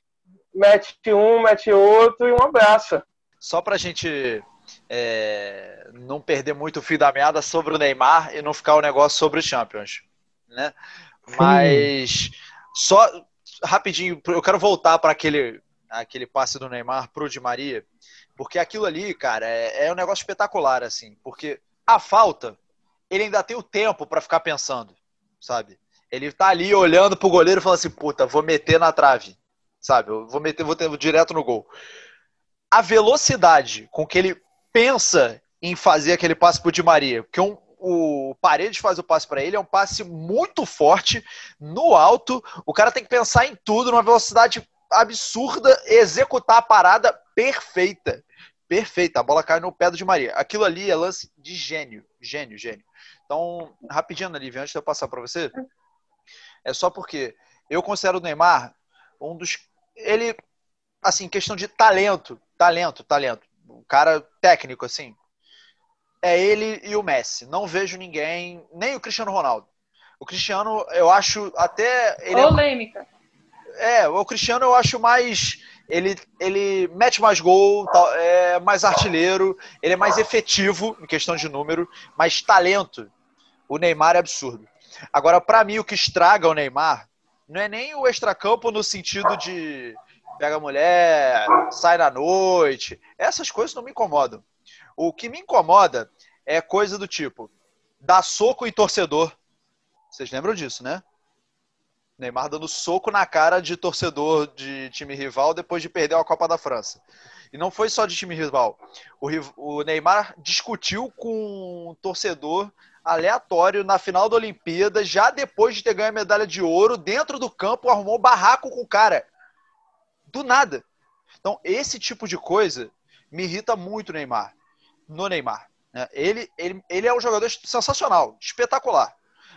mete um, mete outro e um abraço. Só pra gente é, não perder muito o fio da meada sobre o Neymar e não ficar o negócio sobre o Champions, né? Mas só rapidinho, eu quero voltar para aquele aquele passe do Neymar pro Di Maria, porque aquilo ali, cara, é, é um negócio espetacular assim, porque a falta ele ainda tem o tempo para ficar pensando, sabe? Ele tá ali olhando pro goleiro e falando assim, puta, vou meter na trave, sabe? Eu vou meter, vou ter direto no gol. a velocidade com que ele pensa em fazer aquele passe pro Di Maria, porque um, o Paredes faz o passe para ele, é um passe muito forte, no alto, o cara tem que pensar em tudo, numa velocidade absurda, executar a parada perfeita. Perfeita, a bola cai no pé do Di Maria. Aquilo ali é lance de gênio, gênio, gênio. Então, rapidinho, Olivia, antes de eu passar para você, é só porque eu considero o Neymar um dos. Ele, assim, questão de talento, talento, talento. Um cara técnico, assim. É ele e o Messi. Não vejo ninguém, nem o Cristiano Ronaldo. O Cristiano, eu acho até. Ele Polêmica. É, é, o Cristiano eu acho mais. Ele, ele mete mais gol, é mais artilheiro, ele é mais efetivo em questão de número, mas talento, o Neymar é absurdo. Agora, para mim, o que estraga o Neymar não é nem o extracampo no sentido de pega a mulher, sai na noite. Essas coisas não me incomodam. O que me incomoda é coisa do tipo dar soco em torcedor. Vocês lembram disso, né? Neymar dando soco na cara de torcedor de time rival depois de perder a Copa da França. E não foi só de time rival. O, o Neymar discutiu com um torcedor aleatório na final da Olimpíada, já depois de ter ganho a medalha de ouro, dentro do campo, arrumou um barraco com o cara. Do nada. Então, esse tipo de coisa me irrita muito Neymar. No Neymar. Né? Ele, ele, ele é um jogador sensacional, espetacular.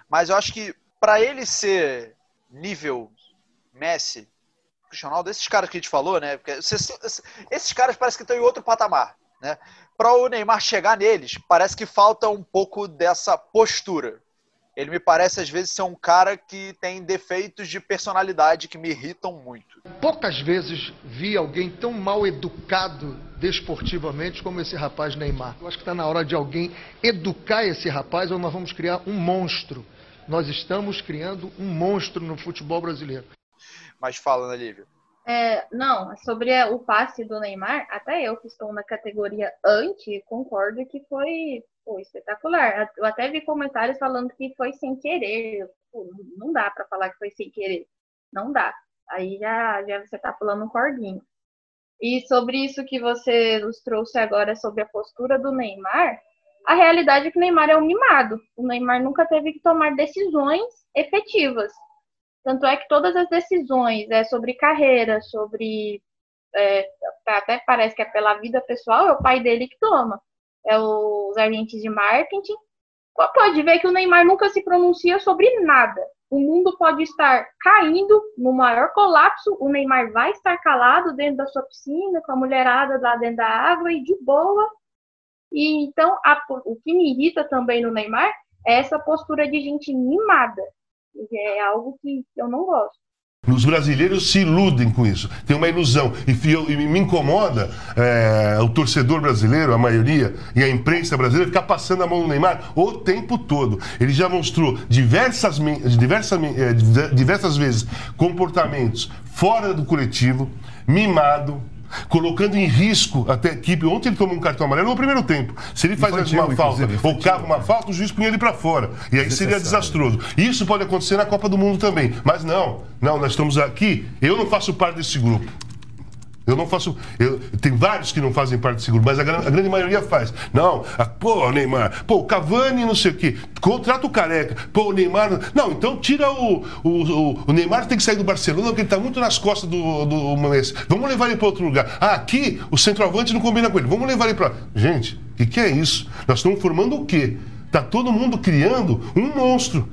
Mas eu acho que para ele ser nível Messi, Cristiano Ronaldo, esses caras que a gente falou, né? Esses caras parecem que estão em outro patamar, né? Para o Neymar chegar neles, parece que falta um pouco dessa postura. Ele me parece, às vezes, ser um cara que tem defeitos de personalidade que me irritam muito. Poucas vezes vi alguém tão mal educado desportivamente como esse rapaz Neymar. Eu acho que está na hora de alguém educar esse rapaz ou nós vamos criar um monstro. Nós estamos criando um monstro no futebol brasileiro. Mas fala, né, Lívia? É, não, sobre o passe do Neymar, até eu que estou na categoria anti, concordo que foi, foi espetacular. Eu até vi comentários falando que foi sem querer. Pô, não dá para falar que foi sem querer. Não dá. Aí já, já você está falando um cordinho. E sobre isso que você nos trouxe agora sobre a postura do Neymar, a realidade é que o Neymar é um mimado. O Neymar nunca teve que tomar decisões efetivas. Tanto é que todas as decisões é, sobre carreira, sobre. É, até parece que é pela vida pessoal, é o pai dele que toma. É os agentes de marketing. Pode ver que o Neymar nunca se pronuncia sobre nada. O mundo pode estar caindo no maior colapso, o Neymar vai estar calado dentro da sua piscina, com a mulherada lá dentro da água e de boa. E então, a, o que me irrita também no Neymar é essa postura de gente mimada é algo que eu não gosto. Os brasileiros se iludem com isso, tem uma ilusão. E, e me incomoda é, o torcedor brasileiro, a maioria, e a imprensa brasileira ficar passando a mão no Neymar o tempo todo. Ele já mostrou diversas, diversas, é, diversas vezes comportamentos fora do coletivo, mimado, colocando em risco até a equipe. Ontem ele tomou um cartão amarelo no primeiro tempo. Se ele faz infantil, uma falta ou cava uma falta, o juiz punha ele para fora. E aí seria desastroso. Isso pode acontecer na Copa do Mundo também. Mas não, não, nós estamos aqui. Eu não faço parte desse grupo. Eu não faço. Eu, tem vários que não fazem parte do seguro, mas a, a grande maioria faz. Não, a, pô, Neymar, pô, Cavani não sei o quê, contrata o careca, pô, o Neymar. Não, então tira o. O, o, o Neymar tem que sair do Barcelona, porque ele está muito nas costas do, do Messi. Vamos levar ele para outro lugar. Ah, aqui o centroavante não combina com ele. Vamos levar ele para. Gente, o que, que é isso? Nós estamos formando o quê? Está todo mundo criando um monstro.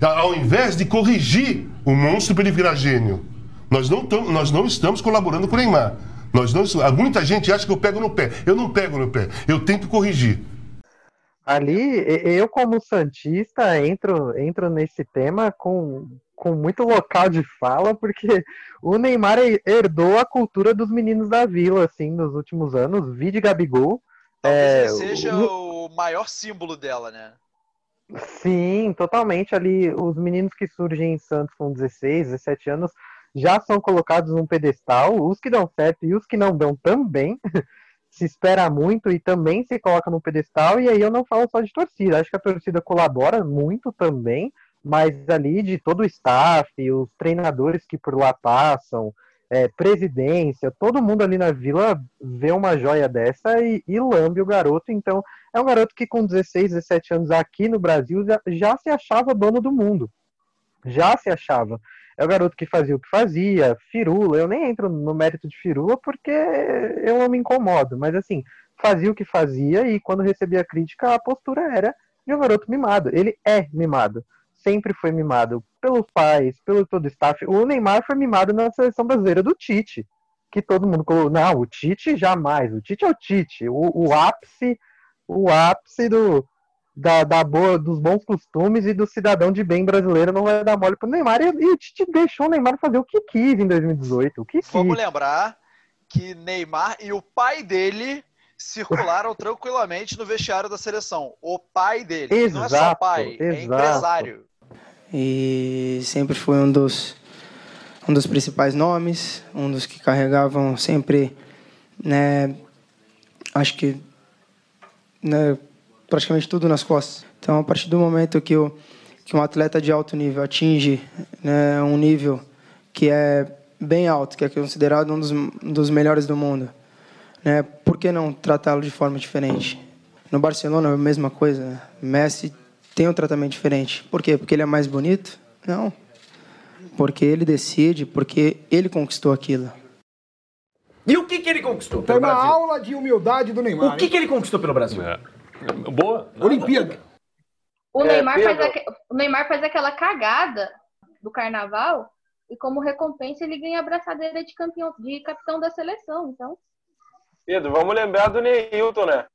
Ao invés de corrigir o monstro para ele virar gênio. Nós não, tam, nós não estamos colaborando com o Neymar. Nós não, muita gente acha que eu pego no pé. Eu não pego no pé. Eu tento corrigir. Ali, eu como Santista entro, entro nesse tema com, com muito local de fala, porque o Neymar herdou a cultura dos meninos da vila, assim, nos últimos anos. Vi de Gabigol. Talvez é, seja o... o maior símbolo dela, né? Sim, totalmente. Ali, os meninos que surgem em Santos com 16, 17 anos já são colocados num pedestal, os que dão certo e os que não dão também. se espera muito e também se coloca no pedestal, e aí eu não falo só de torcida, acho que a torcida colabora muito também, mas ali de todo o staff, os treinadores que por lá passam, é, presidência, todo mundo ali na vila vê uma joia dessa e, e, lambe o garoto. Então, é um garoto que com 16, 17 anos aqui no Brasil já, já se achava dono do mundo. Já se achava. É o garoto que fazia o que fazia, firula. Eu nem entro no mérito de firula porque eu não me incomodo, mas assim, fazia o que fazia e quando recebia crítica, a postura era de um garoto mimado. Ele é mimado sempre foi mimado pelos pais, pelo todo o staff. O Neymar foi mimado na seleção brasileira do Tite, que todo mundo colocou. Não, o Tite jamais. O Tite é o Tite. O, o ápice, o ápice do, da, da, boa, dos bons costumes e do cidadão de bem brasileiro não vai dar mole pro Neymar. E, e o Tite deixou o Neymar fazer o que quis em 2018. O que quis. Vamos lembrar que Neymar e o pai dele circularam tranquilamente no vestiário da seleção. O pai dele, exato, não é só pai, é exato. é empresário e sempre foi um dos um dos principais nomes, um dos que carregavam sempre, né, acho que né, praticamente tudo nas costas. Então, a partir do momento que, o, que um atleta de alto nível atinge né, um nível que é bem alto, que é considerado um dos, um dos melhores do mundo, né, por que não tratá-lo de forma diferente? No Barcelona, a mesma coisa. Messi tem um tratamento diferente. Por quê? Porque ele é mais bonito? Não. Porque ele decide, porque ele conquistou aquilo. E o que, que ele conquistou? Foi uma Brasil? aula de humildade do Neymar. O que, que ele conquistou pelo Brasil? É. Boa. Olimpíada. O, é, Neymar faz aqu... o Neymar faz aquela cagada do carnaval e como recompensa ele ganha a abraçadeira de campeão, de capitão da seleção. Então. Pedro, vamos lembrar do Neilton, né?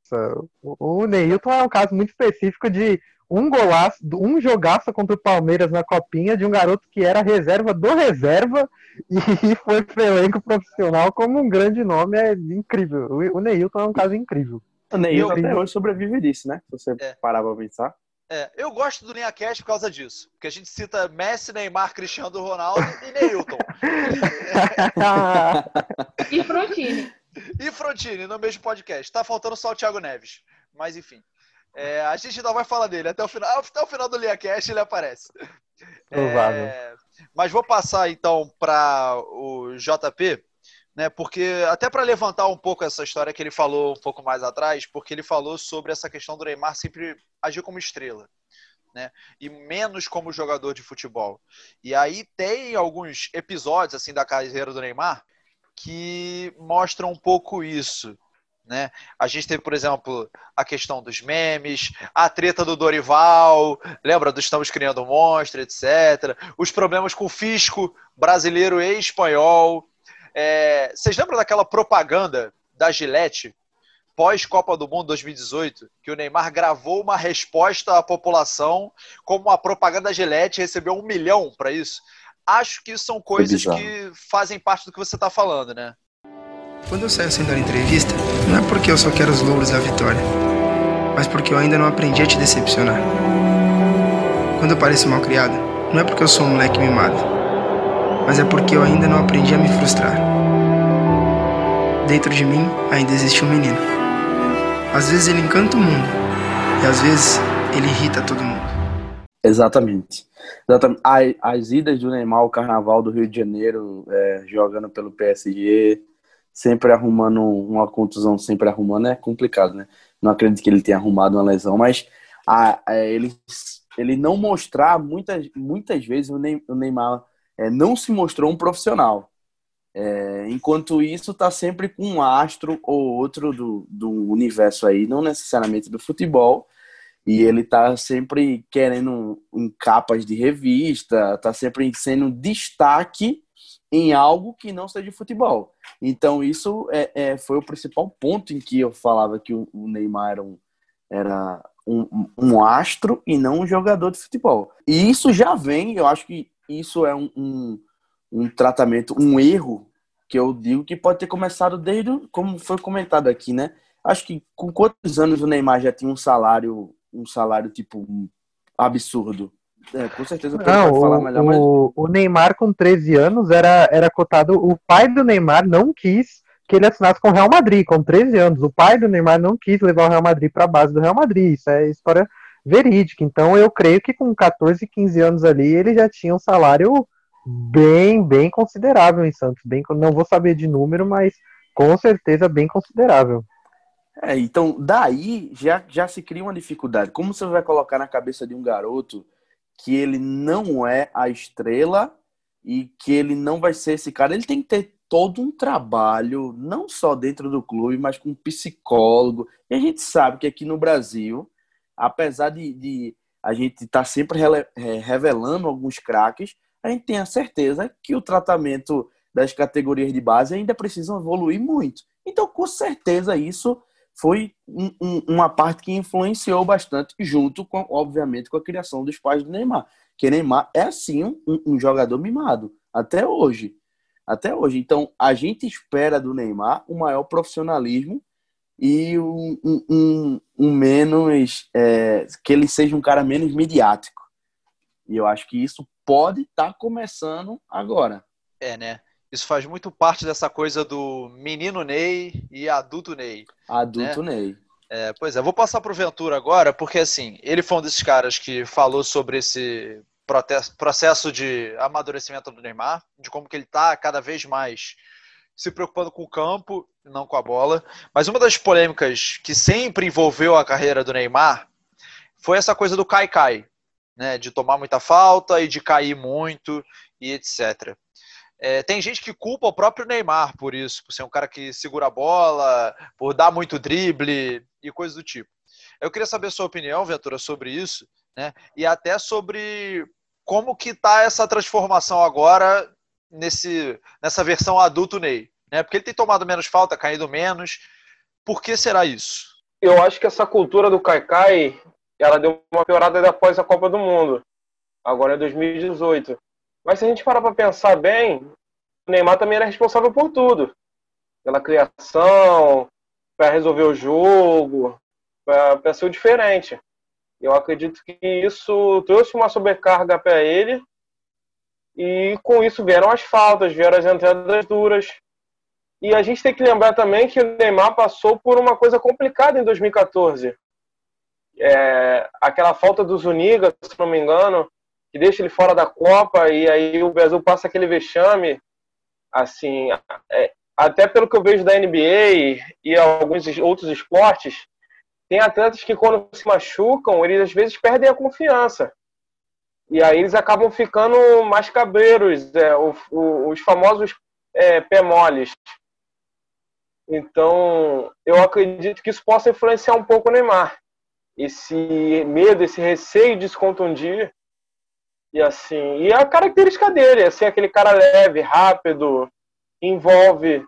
O Neilton é um caso muito específico de um golaço, um jogaço contra o Palmeiras na copinha de um garoto que era reserva do reserva e foi pro elenco profissional como um grande nome. É incrível. O, Neilton é um caso incrível. O Neilton até hoje sobrevive disso, né? Se você é. parar pra pensar. É, eu gosto do Linhacast por causa disso. Porque a gente cita Messi, Neymar, Cristiano Ronaldo e Neilton. e Frontini. E Frontini no mesmo podcast. Tá faltando só o Thiago Neves. Mas enfim. É, a gente ainda vai falar dele. Até o final, até o final do LiaCast ele aparece. Provável. É, mas vou passar então para o JP, né? Porque até para levantar um pouco essa história que ele falou um pouco mais atrás, porque ele falou sobre essa questão do Neymar sempre agir como estrela. Né? E menos como jogador de futebol. E aí tem alguns episódios assim da carreira do Neymar que mostram um pouco isso. Né? A gente teve, por exemplo, a questão dos memes, a treta do Dorival, lembra do Estamos Criando um Monstro, etc. Os problemas com o fisco brasileiro e espanhol. É... Vocês lembram daquela propaganda da Gillette pós-Copa do Mundo 2018, que o Neymar gravou uma resposta à população como a propaganda da Gillette recebeu um milhão para isso? Acho que isso são coisas que fazem parte do que você está falando, né? Quando eu saio sem dar entrevista, não é porque eu só quero os louros da vitória, mas porque eu ainda não aprendi a te decepcionar. Quando eu pareço mal criado, não é porque eu sou um moleque mimado, mas é porque eu ainda não aprendi a me frustrar. Dentro de mim ainda existe um menino. Às vezes ele encanta o mundo, e às vezes ele irrita todo mundo. Exatamente. Exatamente. As idas do Neymar ao Carnaval do Rio de Janeiro, é, jogando pelo PSG, sempre arrumando uma contusão, sempre arrumando, é complicado, né? Não acredito que ele tenha arrumado uma lesão, mas a, a, ele, ele não mostrar, muitas, muitas vezes o Neymar é, não se mostrou um profissional. É, enquanto isso, está sempre com um astro ou outro do, do universo aí, não necessariamente do futebol, e ele está sempre querendo em capas de revista, está sempre sendo destaque em algo que não seja futebol. Então, isso é, é, foi o principal ponto em que eu falava que o, o Neymar era, um, era um, um, astro e não um jogador de futebol. E isso já vem, eu acho que isso é um, um, um tratamento, um erro que eu digo que pode ter começado desde, como foi comentado aqui, né? Acho que com quantos anos o Neymar já tinha um salário, um salário tipo absurdo? É, com certeza o não, falar melhor, o, mas... o Neymar com 13 anos era, era cotado. O pai do Neymar não quis que ele assinasse com o Real Madrid, com 13 anos. O pai do Neymar não quis levar o Real Madrid para a base do Real Madrid. Isso é história verídica. Então eu creio que com 14, 15 anos ali ele já tinha um salário bem, bem considerável em Santos. Bem, não vou saber de número, mas com certeza bem considerável. É, então daí já, já se cria uma dificuldade. Como você vai colocar na cabeça de um garoto que ele não é a estrela e que ele não vai ser esse cara? Ele tem que ter todo um trabalho, não só dentro do clube, mas com psicólogo. E a gente sabe que aqui no Brasil, apesar de, de a gente estar tá sempre é, revelando alguns craques, a gente tem a certeza que o tratamento das categorias de base ainda precisam evoluir muito. Então, com certeza, isso foi um, um, uma parte que influenciou bastante, junto com, obviamente, com a criação dos pais do Neymar. Que Neymar é, sim, um, um jogador mimado, até hoje. Até hoje. Então, a gente espera do Neymar o maior profissionalismo e um, um, um menos. É, que ele seja um cara menos midiático. E eu acho que isso pode estar tá começando agora. É, né? Isso faz muito parte dessa coisa do menino Ney e adulto Ney. Adulto né? Ney. É, pois é, vou passar para o Ventura agora, porque assim, ele foi um desses caras que falou sobre esse processo de amadurecimento do Neymar, de como que ele está cada vez mais se preocupando com o campo, não com a bola. Mas uma das polêmicas que sempre envolveu a carreira do Neymar foi essa coisa do cai-cai, né, de tomar muita falta e de cair muito e etc. É, tem gente que culpa o próprio Neymar por isso, por ser um cara que segura a bola, por dar muito drible e coisas do tipo. Eu queria saber a sua opinião, Ventura, sobre isso, né? E até sobre como que tá essa transformação agora nesse, nessa versão adulto Ney, né? Porque ele tem tomado menos falta, caído menos. Por que será isso? Eu acho que essa cultura do Kaikai, ela deu uma piorada após a Copa do Mundo. Agora é 2018. Mas se a gente parar para pensar bem, o Neymar também era responsável por tudo. Pela criação, para resolver o jogo, para ser o diferente. Eu acredito que isso trouxe uma sobrecarga para ele e com isso vieram as faltas, vieram as entradas duras. E a gente tem que lembrar também que o Neymar passou por uma coisa complicada em 2014. É, aquela falta do Zuniga, se não me engano, que deixa ele fora da Copa e aí o Brasil passa aquele vexame, assim, é, até pelo que eu vejo da NBA e alguns outros esportes, tem atletas que quando se machucam, eles às vezes perdem a confiança. E aí eles acabam ficando mais cabreiros, é, o, o, os famosos é, pé moles. Então, eu acredito que isso possa influenciar um pouco o Neymar. Esse medo, esse receio de se contundir, e assim, e a característica dele, assim, aquele cara leve, rápido, envolve,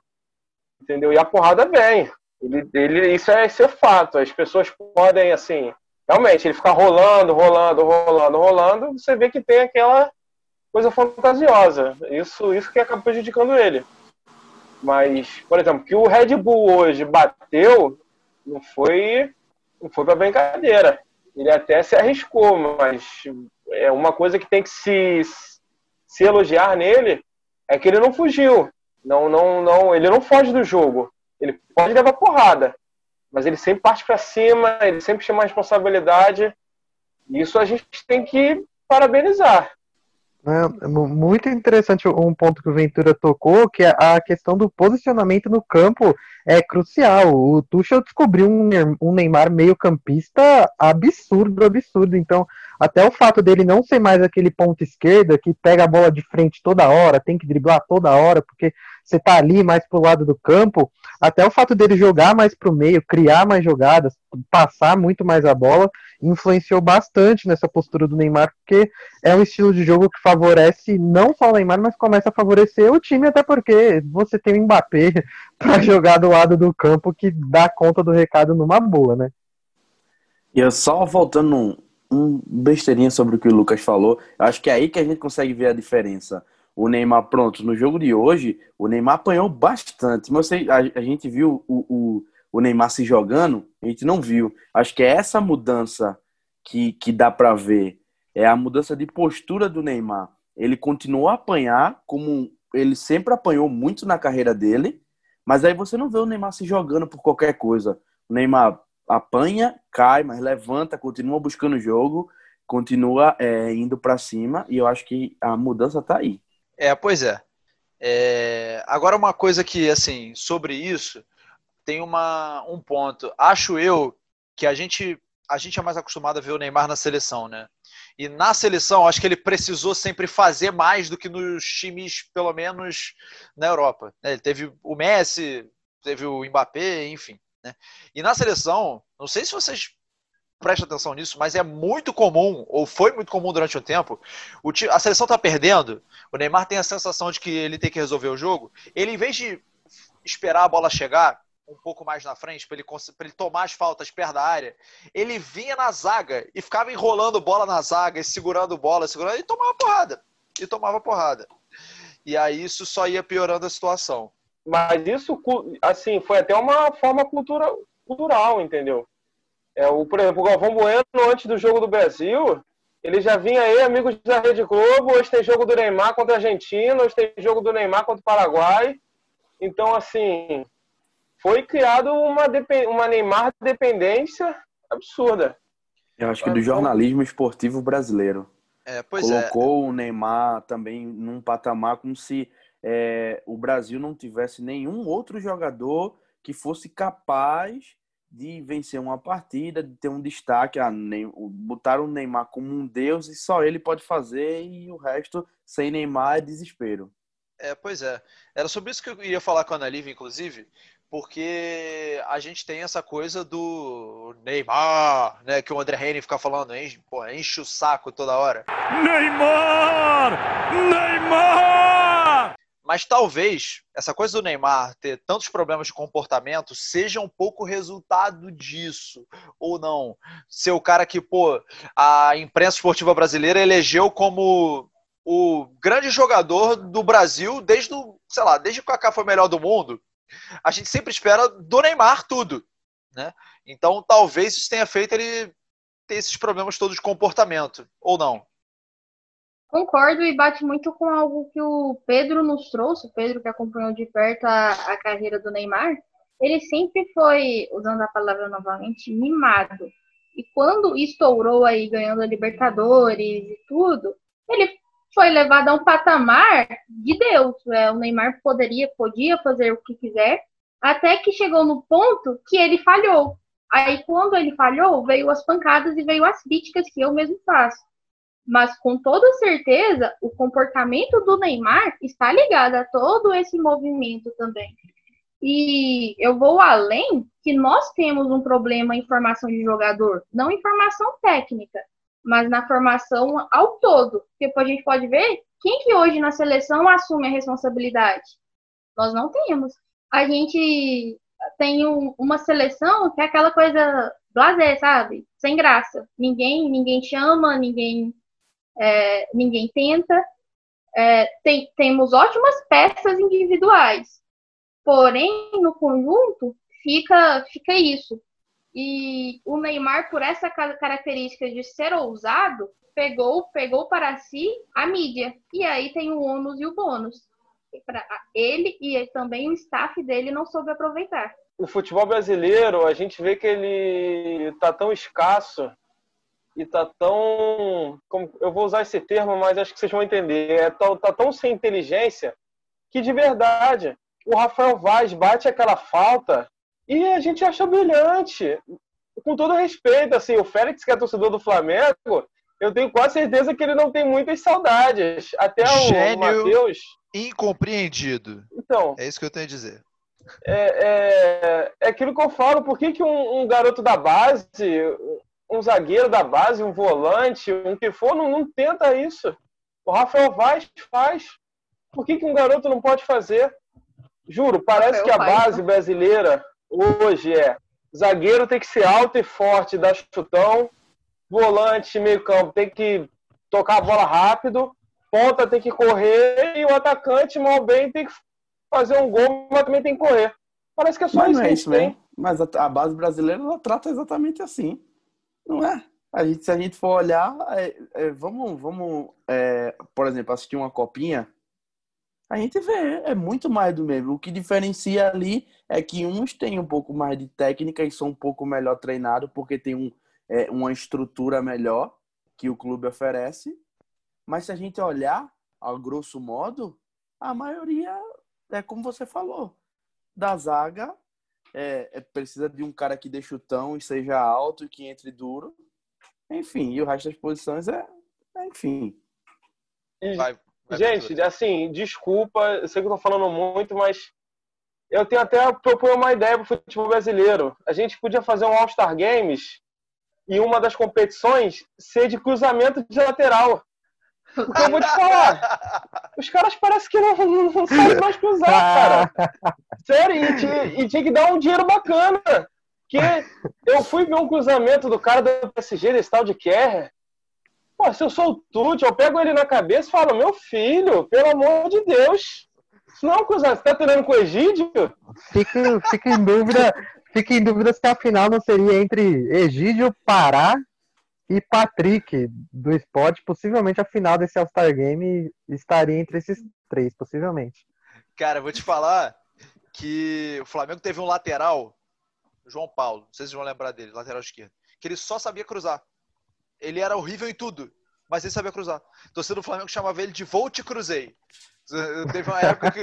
entendeu? E a porrada vem. Ele, ele, isso, é, isso é fato. As pessoas podem, assim, realmente, ele ficar rolando, rolando, rolando, rolando, você vê que tem aquela coisa fantasiosa. Isso, isso que acaba prejudicando ele. Mas, por exemplo, que o Red Bull hoje bateu, não foi, não foi para brincadeira. Ele até se arriscou, mas é uma coisa que tem que se, se elogiar nele é que ele não fugiu. Não, não, não, ele não foge do jogo. Ele pode levar porrada, mas ele sempre parte para cima, ele sempre chama a responsabilidade. Isso a gente tem que parabenizar. É, muito interessante um ponto que o Ventura tocou, que é a questão do posicionamento no campo é crucial. O Tuchel descobriu um Neymar meio campista absurdo, absurdo. Então, até o fato dele não ser mais aquele ponto esquerda que pega a bola de frente toda hora, tem que driblar toda hora, porque você tá ali mais pro lado do campo, até o fato dele jogar mais pro meio, criar mais jogadas, passar muito mais a bola, influenciou bastante nessa postura do Neymar, porque é um estilo de jogo que favorece não só o Neymar, mas começa a favorecer o time, até porque você tem o Mbappé para jogar do lado do campo que dá conta do recado numa boa, né? E eu só voltando um besteirinha sobre o que o Lucas falou. Acho que é aí que a gente consegue ver a diferença. O Neymar, pronto, no jogo de hoje, o Neymar apanhou bastante. Mas a gente viu o, o, o, Neymar se jogando, a gente não viu. Acho que é essa mudança que, que dá para ver. É a mudança de postura do Neymar. Ele continuou a apanhar, como ele sempre apanhou muito na carreira dele, mas aí você não vê o Neymar se jogando por qualquer coisa. O Neymar apanha, cai, mas levanta, continua buscando o jogo, continua é, indo para cima e eu acho que a mudança tá aí. É, pois é. é. Agora, uma coisa que, assim, sobre isso, tem uma, um ponto. Acho eu que a gente, a gente é mais acostumado a ver o Neymar na seleção, né? E na seleção, acho que ele precisou sempre fazer mais do que nos times, pelo menos na Europa. né? Ele teve o Messi, teve o Mbappé, enfim. Né? E na seleção, não sei se vocês prestam atenção nisso, mas é muito comum, ou foi muito comum durante o tempo, o a seleção tá perdendo, o Neymar tem a sensação de que ele tem que resolver o jogo, ele em vez de esperar a bola chegar um pouco mais na frente, para ele, pra ele tomar as faltas perto da área, ele vinha na zaga e ficava enrolando bola na zaga, e segurando bola, segurando, e tomava porrada. E tomava porrada. E aí isso só ia piorando a situação. Mas isso, assim, foi até uma forma cultura, cultural, entendeu? É, o, por exemplo, o Galvão Bueno, antes do jogo do Brasil, ele já vinha aí, amigos da Rede Globo, hoje tem jogo do Neymar contra a Argentina, hoje tem jogo do Neymar contra o Paraguai. Então, assim, foi criado uma, uma Neymar dependência absurda. Eu acho que do jornalismo esportivo brasileiro. É, pois é. Colocou o Neymar também num patamar como se é, o Brasil não tivesse nenhum outro jogador que fosse capaz de vencer uma partida, de ter um destaque. Ah, Nem- botaram o Neymar como um deus e só ele pode fazer e o resto sem Neymar é desespero. É, pois é. Era sobre isso que eu ia falar com a Ana Lívia, inclusive, porque a gente tem essa coisa do Neymar, né? Que o André Henry fica falando, enche, porra, enche o saco toda hora. Neymar! Neymar! Mas talvez essa coisa do Neymar ter tantos problemas de comportamento seja um pouco resultado disso, ou não. Ser o cara que, pô, a imprensa esportiva brasileira elegeu como o grande jogador do Brasil desde o, sei lá, desde que o Kaká foi o melhor do mundo. A gente sempre espera do Neymar tudo, né? Então talvez isso tenha feito ele ter esses problemas todos de comportamento, ou não. Concordo e bate muito com algo que o Pedro nos trouxe, o Pedro que acompanhou de perto a, a carreira do Neymar. Ele sempre foi, usando a palavra novamente, mimado. E quando estourou aí, ganhando a Libertadores e tudo, ele foi levado a um patamar de Deus. É, o Neymar poderia, podia fazer o que quiser, até que chegou no ponto que ele falhou. Aí, quando ele falhou, veio as pancadas e veio as críticas que eu mesmo faço. Mas com toda certeza, o comportamento do Neymar está ligado a todo esse movimento também. E eu vou além que nós temos um problema em formação de jogador, não em formação técnica, mas na formação ao todo. Porque a gente pode ver quem que hoje na seleção assume a responsabilidade. Nós não temos. A gente tem um- uma seleção que é aquela coisa blasé, sabe? Sem graça. Ninguém, ninguém chama, ninguém, é, ninguém tenta. É, tem- temos ótimas peças individuais, porém no conjunto fica, fica isso. E o Neymar, por essa ca- característica de ser ousado, pegou, pegou para si a mídia. E aí tem o ônus e o bônus. Ele e também o staff dele não soube aproveitar. o futebol brasileiro, a gente vê que ele tá tão escasso e tá tão. Como, eu vou usar esse termo, mas acho que vocês vão entender. É, tá, tá tão sem inteligência que, de verdade, o Rafael Vaz bate aquela falta e a gente acha brilhante. Com todo respeito, assim, o Félix, que é torcedor do Flamengo, eu tenho quase certeza que ele não tem muitas saudades. Até o Gênio Matheus. incompreendido. Então, É isso que eu tenho a dizer. é, é, é aquilo que eu falo, por que, que um, um garoto da base, um zagueiro da base, um volante, um que for, não, não tenta isso? O Rafael Vaz faz. Por que, que um garoto não pode fazer? Juro, parece Rafael que a Vaz, base brasileira hoje é zagueiro tem que ser alto e forte, dar chutão, volante, meio campo tem que tocar a bola rápido, ponta tem que correr e o atacante, mal bem, tem que fazer um gol, mas também tem que correr. Parece que é só Mas isso não que é a isso gente tem. mesmo. Mas a, a base brasileira ela trata exatamente assim. Não é? A gente, se a gente for olhar, é- é, vamos, vamos é, por exemplo, assistir uma copinha, a gente vê, é muito mais do mesmo. O que diferencia ali é que uns têm um pouco mais de técnica e são um pouco melhor treinados, porque tem um, é, uma estrutura melhor que o clube oferece. Mas se a gente olhar, a grosso modo, a maioria é como você falou. Da zaga, é, é, precisa de um cara que dê chutão e seja alto e que entre duro. Enfim, e o resto das posições é, é enfim. Vai, vai Gente, assim, desculpa, eu sei que eu tô falando muito, mas eu tenho até propor uma ideia pro futebol brasileiro. A gente podia fazer um All-Star Games e uma das competições ser de cruzamento de lateral. Porque eu vou te falar, os caras parecem que não, não, não sabem mais cruzar, cara. Sério, e tinha, e tinha que dar um dinheiro bacana. Que eu fui ver um cruzamento do cara do PSG, desse tal de Kerr. Pô, se eu sou o Tuti, eu pego ele na cabeça e falo, meu filho, pelo amor de Deus. Isso não é um cruzamento. Você tá treinando com o Egídio? Fica, fica em dúvida, fica em dúvida se a final não seria entre Egídio, Pará e Patrick do esporte. Possivelmente a final desse All-Star Game estaria entre esses três, possivelmente. Cara, vou te falar que o Flamengo teve um lateral, João Paulo, não sei se vocês vão lembrar dele, lateral esquerdo, que ele só sabia cruzar. Ele era horrível em tudo, mas ele sabia cruzar. Torcedor do Flamengo chamava ele de Volte Cruzei. Teve uma época que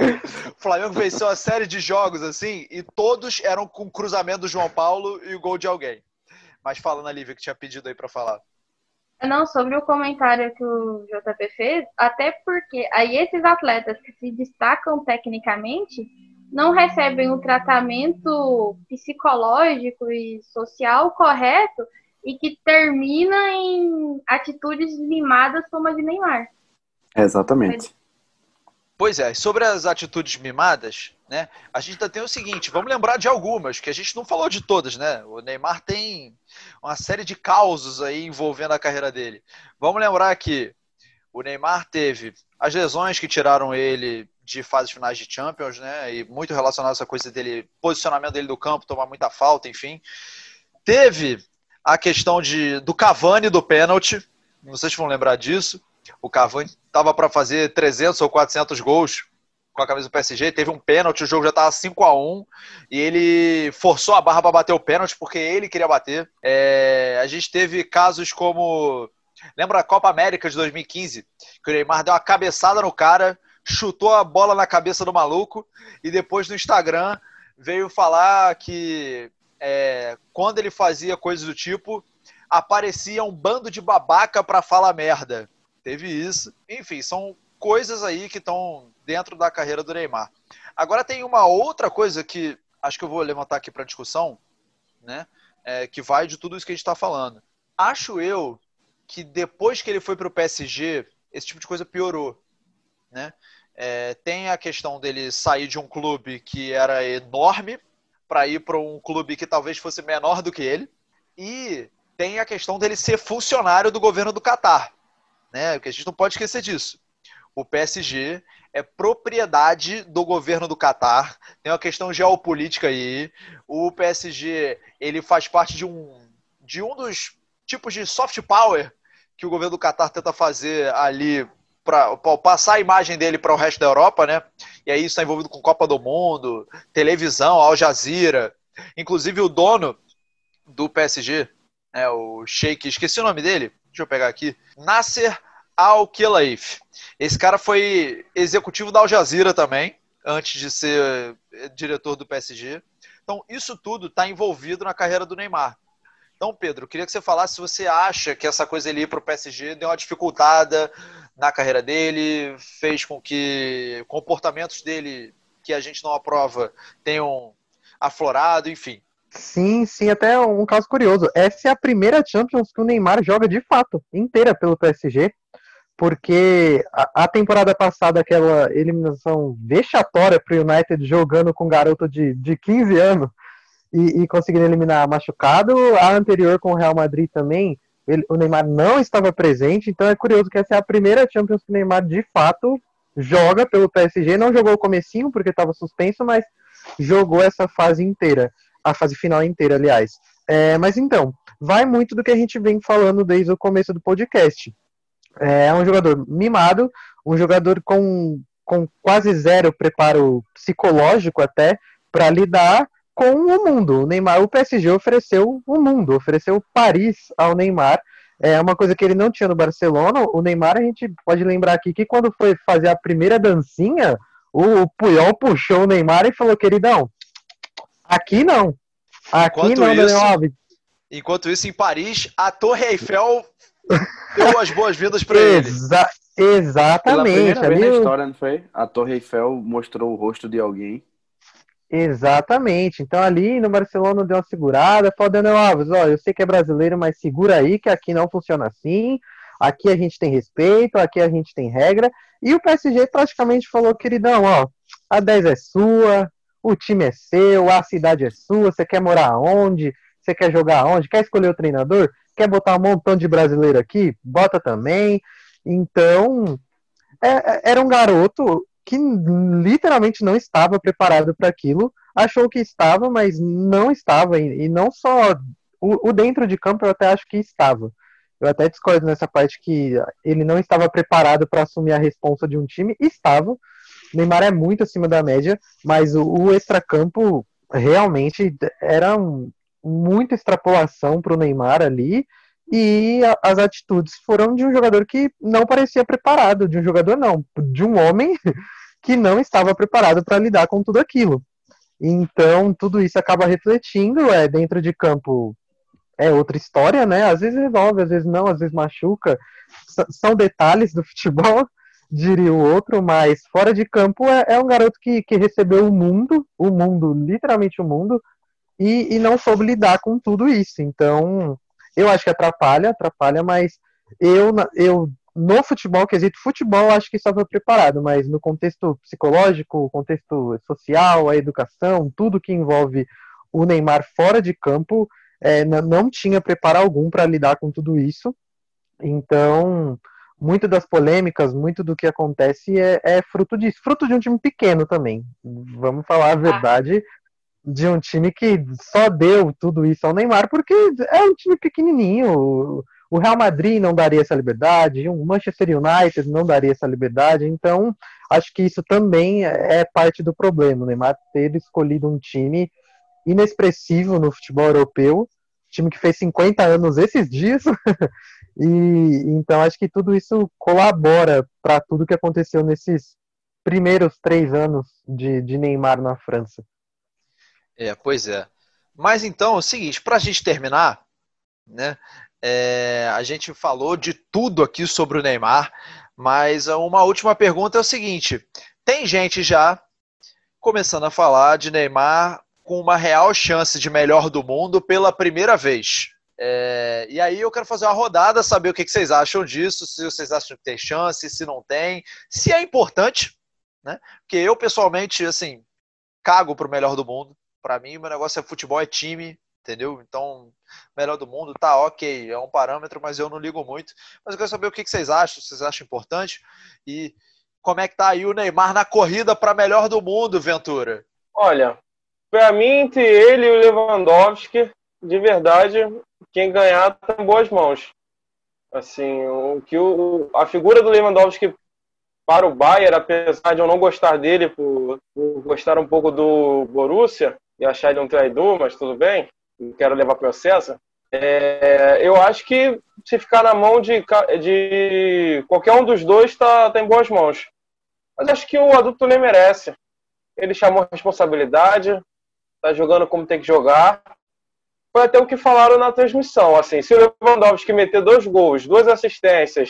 o Flamengo venceu uma série de jogos assim, e todos eram com cruzamento do João Paulo e o gol de alguém. Mas fala na Lívia que tinha pedido aí para falar. Não, sobre o comentário que o JP fez, até porque aí esses atletas que se destacam tecnicamente não recebem o tratamento psicológico e social correto e que termina em atitudes mimadas como a de Neymar. Exatamente. Pois é, sobre as atitudes mimadas, né? A gente ainda tem o seguinte, vamos lembrar de algumas, que a gente não falou de todas, né? O Neymar tem uma série de causos aí envolvendo a carreira dele. Vamos lembrar que o Neymar teve as lesões que tiraram ele de fases finais de Champions, né? E muito relacionado a essa coisa dele, posicionamento dele do campo, tomar muita falta, enfim. Teve a questão de, do Cavani do pênalti, não sei se vão lembrar disso. O Cavani estava para fazer 300 ou 400 gols com a camisa do PSG, teve um pênalti, o jogo já estava 5 a 1 e ele forçou a barra para bater o pênalti porque ele queria bater. É, a gente teve casos como. Lembra a Copa América de 2015? Que o Neymar deu uma cabeçada no cara, chutou a bola na cabeça do maluco e depois no Instagram veio falar que é, quando ele fazia coisas do tipo, aparecia um bando de babaca para falar merda. Teve isso. Enfim, são coisas aí que estão dentro da carreira do Neymar. Agora tem uma outra coisa que acho que eu vou levantar aqui para discussão, né? É, que vai de tudo isso que a gente está falando. Acho eu que depois que ele foi para o PSG, esse tipo de coisa piorou, né? É, tem a questão dele sair de um clube que era enorme para ir para um clube que talvez fosse menor do que ele, e tem a questão dele ser funcionário do governo do Catar né? Porque a gente não pode esquecer disso. O PSG é propriedade do governo do Catar. Tem uma questão geopolítica aí. O PSG ele faz parte de um de um dos tipos de soft power que o governo do Catar tenta fazer ali para passar a imagem dele para o resto da Europa, né? E aí está envolvido com Copa do Mundo, televisão, Al Jazeera. Inclusive o dono do PSG, né, o Sheik, esqueci o nome dele, deixa eu pegar aqui, Nasser Al-Khelaifi. Esse cara foi executivo da Al Jazeera também, antes de ser eh, diretor do PSG. Então, isso tudo está envolvido na carreira do Neymar. Então, Pedro, queria que você falasse se você acha que essa coisa ele ir para o PSG deu uma dificultada na carreira dele, fez com que comportamentos dele que a gente não aprova tenham aflorado, enfim. Sim, sim, até um caso curioso. Essa é a primeira Champions que o Neymar joga de fato, inteira pelo PSG, porque a, a temporada passada, aquela eliminação vexatória para o United jogando com um garoto de, de 15 anos e, e conseguindo eliminar machucado, a anterior com o Real Madrid também, ele, o Neymar não estava presente, então é curioso que essa é a primeira Champions que o Neymar de fato joga pelo PSG, não jogou o comecinho porque estava suspenso, mas jogou essa fase inteira a fase final inteira, aliás. É, mas então, vai muito do que a gente vem falando desde o começo do podcast. É um jogador mimado, um jogador com, com quase zero preparo psicológico até para lidar com o mundo. O Neymar, o PSG ofereceu o mundo, ofereceu Paris ao Neymar. É uma coisa que ele não tinha no Barcelona. O Neymar, a gente pode lembrar aqui que quando foi fazer a primeira dancinha, o Puyol puxou o Neymar e falou, queridão, aqui não. Aqui Enquanto não, Daniel isso- Alves. Enquanto isso, em Paris, a Torre Eiffel deu as boas-vindas para ele. Exa- Pela exatamente. primeira vez ali na história, não foi? A Torre Eiffel mostrou o rosto de alguém. Exatamente. Então ali no Barcelona deu uma segurada, falou Daniel Alves, ó, eu sei que é brasileiro, mas segura aí que aqui não funciona assim. Aqui a gente tem respeito, aqui a gente tem regra. E o PSG praticamente falou, queridão, ó, a 10 é sua, o time é seu, a cidade é sua, você quer morar onde? Você quer jogar onde? Quer escolher o treinador? Quer botar um montão de brasileiro aqui? Bota também. Então, é- é- era um garoto que literalmente não estava preparado para aquilo, achou que estava, mas não estava, e, não só o, o dentro de campo, eu até acho que estava. Eu até discordo nessa parte que ele não estava preparado para assumir a responsa de um time, estava. Neymar é muito acima da média, mas o, o extracampo realmente era um, muita extrapolação para o Neymar ali, e a- as atitudes foram de um jogador que não parecia preparado, de um jogador não, de um homem que não estava preparado para lidar com tudo aquilo. Então, tudo isso acaba refletindo, é dentro de campo é outra história, né? Às vezes resolve, às vezes não, às vezes machuca. S- são detalhes do futebol, diria o outro, mas fora de campo é, é um garoto que, que recebeu o mundo, o mundo, literalmente o mundo, e, e não soube lidar com tudo isso. Então, eu acho que atrapalha, atrapalha, mas eu, eu no futebol, quesito futebol, acho que estava preparado, mas no contexto psicológico, contexto social, a educação, tudo que envolve o Neymar fora de campo, é, não tinha preparo algum para lidar com tudo isso. Então, muito das polêmicas, muito do que acontece é, é fruto disso, fruto de um time pequeno também. Vamos falar a verdade, de um time que só deu tudo isso ao Neymar porque é um time pequenininho. O- Real Madrid não daria essa liberdade, o Manchester United não daria essa liberdade. Então, acho que isso também é parte do problema. O Neymar ter escolhido um time inexpressivo no futebol europeu, time que fez 50 anos esses dias. e então acho que tudo isso colabora para tudo que aconteceu nesses primeiros três anos de, de Neymar na França. É, pois é. Mas então, é o seguinte, para a gente terminar, né? é, a gente falou de tudo aqui sobre o Neymar, mas uma última pergunta é o seguinte: tem gente já começando a falar de Neymar com uma real chance de melhor do mundo pela primeira vez. É, e aí eu quero fazer uma rodada, saber o que vocês acham disso, se vocês acham que tem chance, se não tem, se é importante, né? Porque eu pessoalmente, assim, cago pro melhor do mundo. Pra mim, meu negócio é futebol, é time, entendeu? Então, melhor do mundo, tá ok, é um parâmetro, mas eu não ligo muito. Mas eu quero saber o que vocês acham, vocês acham importante e como é que tá aí o Neymar na corrida para melhor do mundo, Ventura? Olha, pra mim, entre ele e o Lewandowski, de verdade, quem ganhar tá em boas mãos. Assim, o que o, a figura do Lewandowski para o Bayern, apesar de eu não gostar dele por, por gostar um pouco do Borussia achar ele um traidor, mas tudo bem, não quero levar processo. É, eu acho que se ficar na mão de, de qualquer um dos dois, tá, tá em boas mãos. Mas acho que o adulto nem merece. Ele chamou a responsabilidade, tá jogando como tem que jogar. Foi até o que falaram na transmissão. Assim, se o Lewandowski meter dois gols, duas assistências,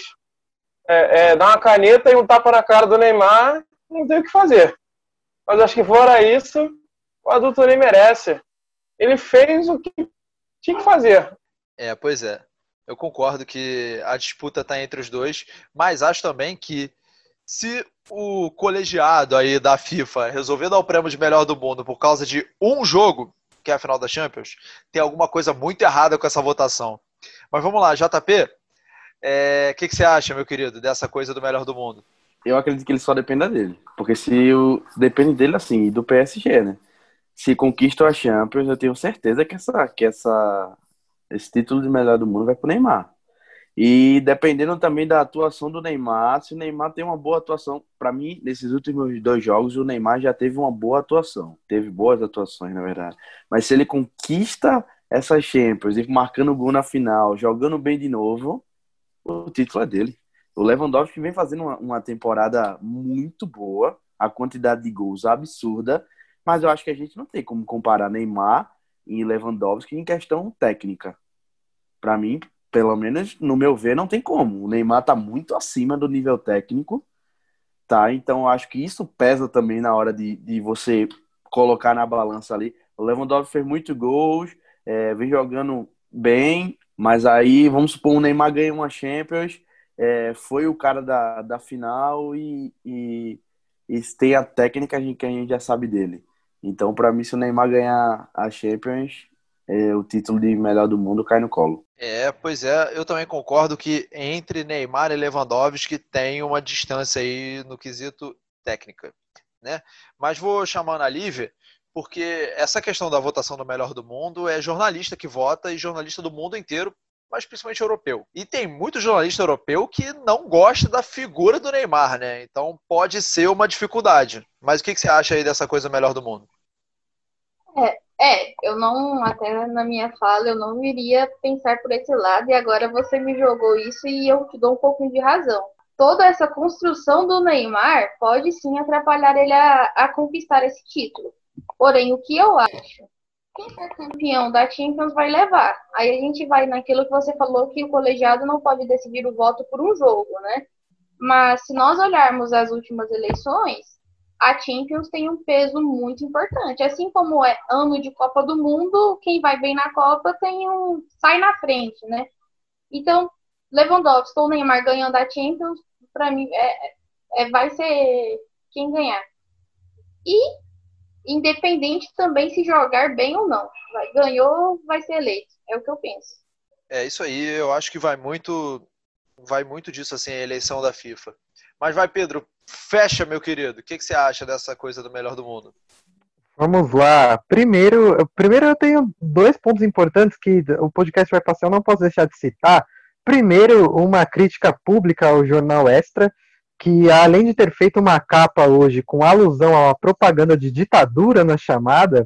é, é, dar uma caneta e um tapa na cara do Neymar, não tem o que fazer. Mas acho que fora isso, o adulto nem merece. Ele fez o que tinha que fazer. É, pois é. Eu concordo que a disputa está entre os dois, mas acho também que se o colegiado aí da FIFA resolver dar o prêmio de melhor do mundo por causa de um jogo, que é a final da Champions, tem alguma coisa muito errada com essa votação. Mas vamos lá, JP, é, o que, que você acha, meu querido, dessa coisa do melhor do mundo? Eu acredito que ele só dependa dele. Porque se o. Depende dele assim, e do PSG, né? Se conquista a Champions, eu tenho certeza que, essa, que essa, esse título de melhor do mundo vai pro Neymar. E dependendo também da atuação do Neymar, se o Neymar tem uma boa atuação, para mim, nesses últimos dois jogos, o Neymar já teve uma boa atuação. Teve boas atuações, na verdade. Mas se ele conquista essa Champions e marcando gol na final, jogando bem de novo, o título é dele. O Lewandowski vem fazendo uma, uma temporada muito boa, a quantidade de gols absurda, mas eu acho que a gente não tem como comparar Neymar e Lewandowski em questão técnica. Para mim, pelo menos no meu ver, não tem como. O Neymar tá muito acima do nível técnico, tá? Então acho que isso pesa também na hora de, de você colocar na balança ali. O Lewandowski fez muitos gols, é, vem jogando bem, mas aí vamos supor o Neymar ganha uma Champions, é, foi o cara da, da final e, e, e tem a técnica que a gente já sabe dele. Então, para mim, se o Neymar ganhar a Champions, é, o título de melhor do mundo cai no colo. É, pois é, eu também concordo que entre Neymar e Lewandowski tem uma distância aí no quesito técnica, né? Mas vou chamando a Lívia, porque essa questão da votação do melhor do mundo é jornalista que vota e jornalista do mundo inteiro mas principalmente europeu. E tem muito jornalista europeu que não gosta da figura do Neymar, né? Então pode ser uma dificuldade. Mas o que, que você acha aí dessa coisa melhor do mundo? É, é, eu não, até na minha fala, eu não iria pensar por esse lado, e agora você me jogou isso e eu te dou um pouquinho de razão. Toda essa construção do Neymar pode sim atrapalhar ele a, a conquistar esse título. Porém, o que eu acho quem for campeão da Champions vai levar. Aí a gente vai naquilo que você falou que o colegiado não pode decidir o voto por um jogo, né? Mas se nós olharmos as últimas eleições, a Champions tem um peso muito importante. Assim como é ano de Copa do Mundo, quem vai bem na Copa tem um sai na frente, né? Então, Lewandowski ou Neymar ganhando a Champions, para mim é, é, vai ser quem ganhar. E independente também se jogar bem ou não. Vai, ganhou, vai ser eleito. É o que eu penso. É isso aí, eu acho que vai muito vai muito disso assim a eleição da FIFA. Mas vai, Pedro, fecha, meu querido. O que, que você acha dessa coisa do melhor do mundo? Vamos lá. Primeiro, primeiro eu tenho dois pontos importantes que o podcast vai passar, eu não posso deixar de citar. Primeiro, uma crítica pública ao jornal Extra, que além de ter feito uma capa hoje com alusão a uma propaganda de ditadura na chamada,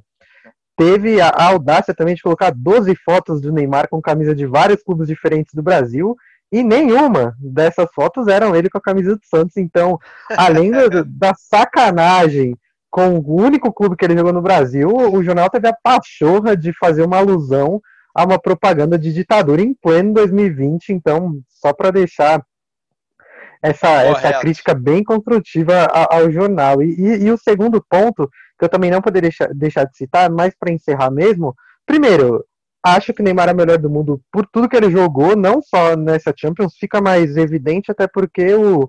teve a, audácia também de colocar 12 fotos do Neymar com camisa de vários clubes diferentes do Brasil, e nenhuma dessas fotos eram ele com a camisa do Santos. Então, além da, da sacanagem com o único clube que ele jogou no Brasil, o jornal teve a pachorra de fazer uma alusão a uma propaganda de ditadura em pleno 2020. Então, só para deixar essa, essa crítica bem construtiva ao, jornal. E, e, e, o segundo ponto, que eu também não poderia deixar, deixar de citar, mais para encerrar mesmo, primeiro, acho que Neymar é o melhor do mundo por tudo que ele jogou, não só nessa Champions, fica mais evidente, até porque o,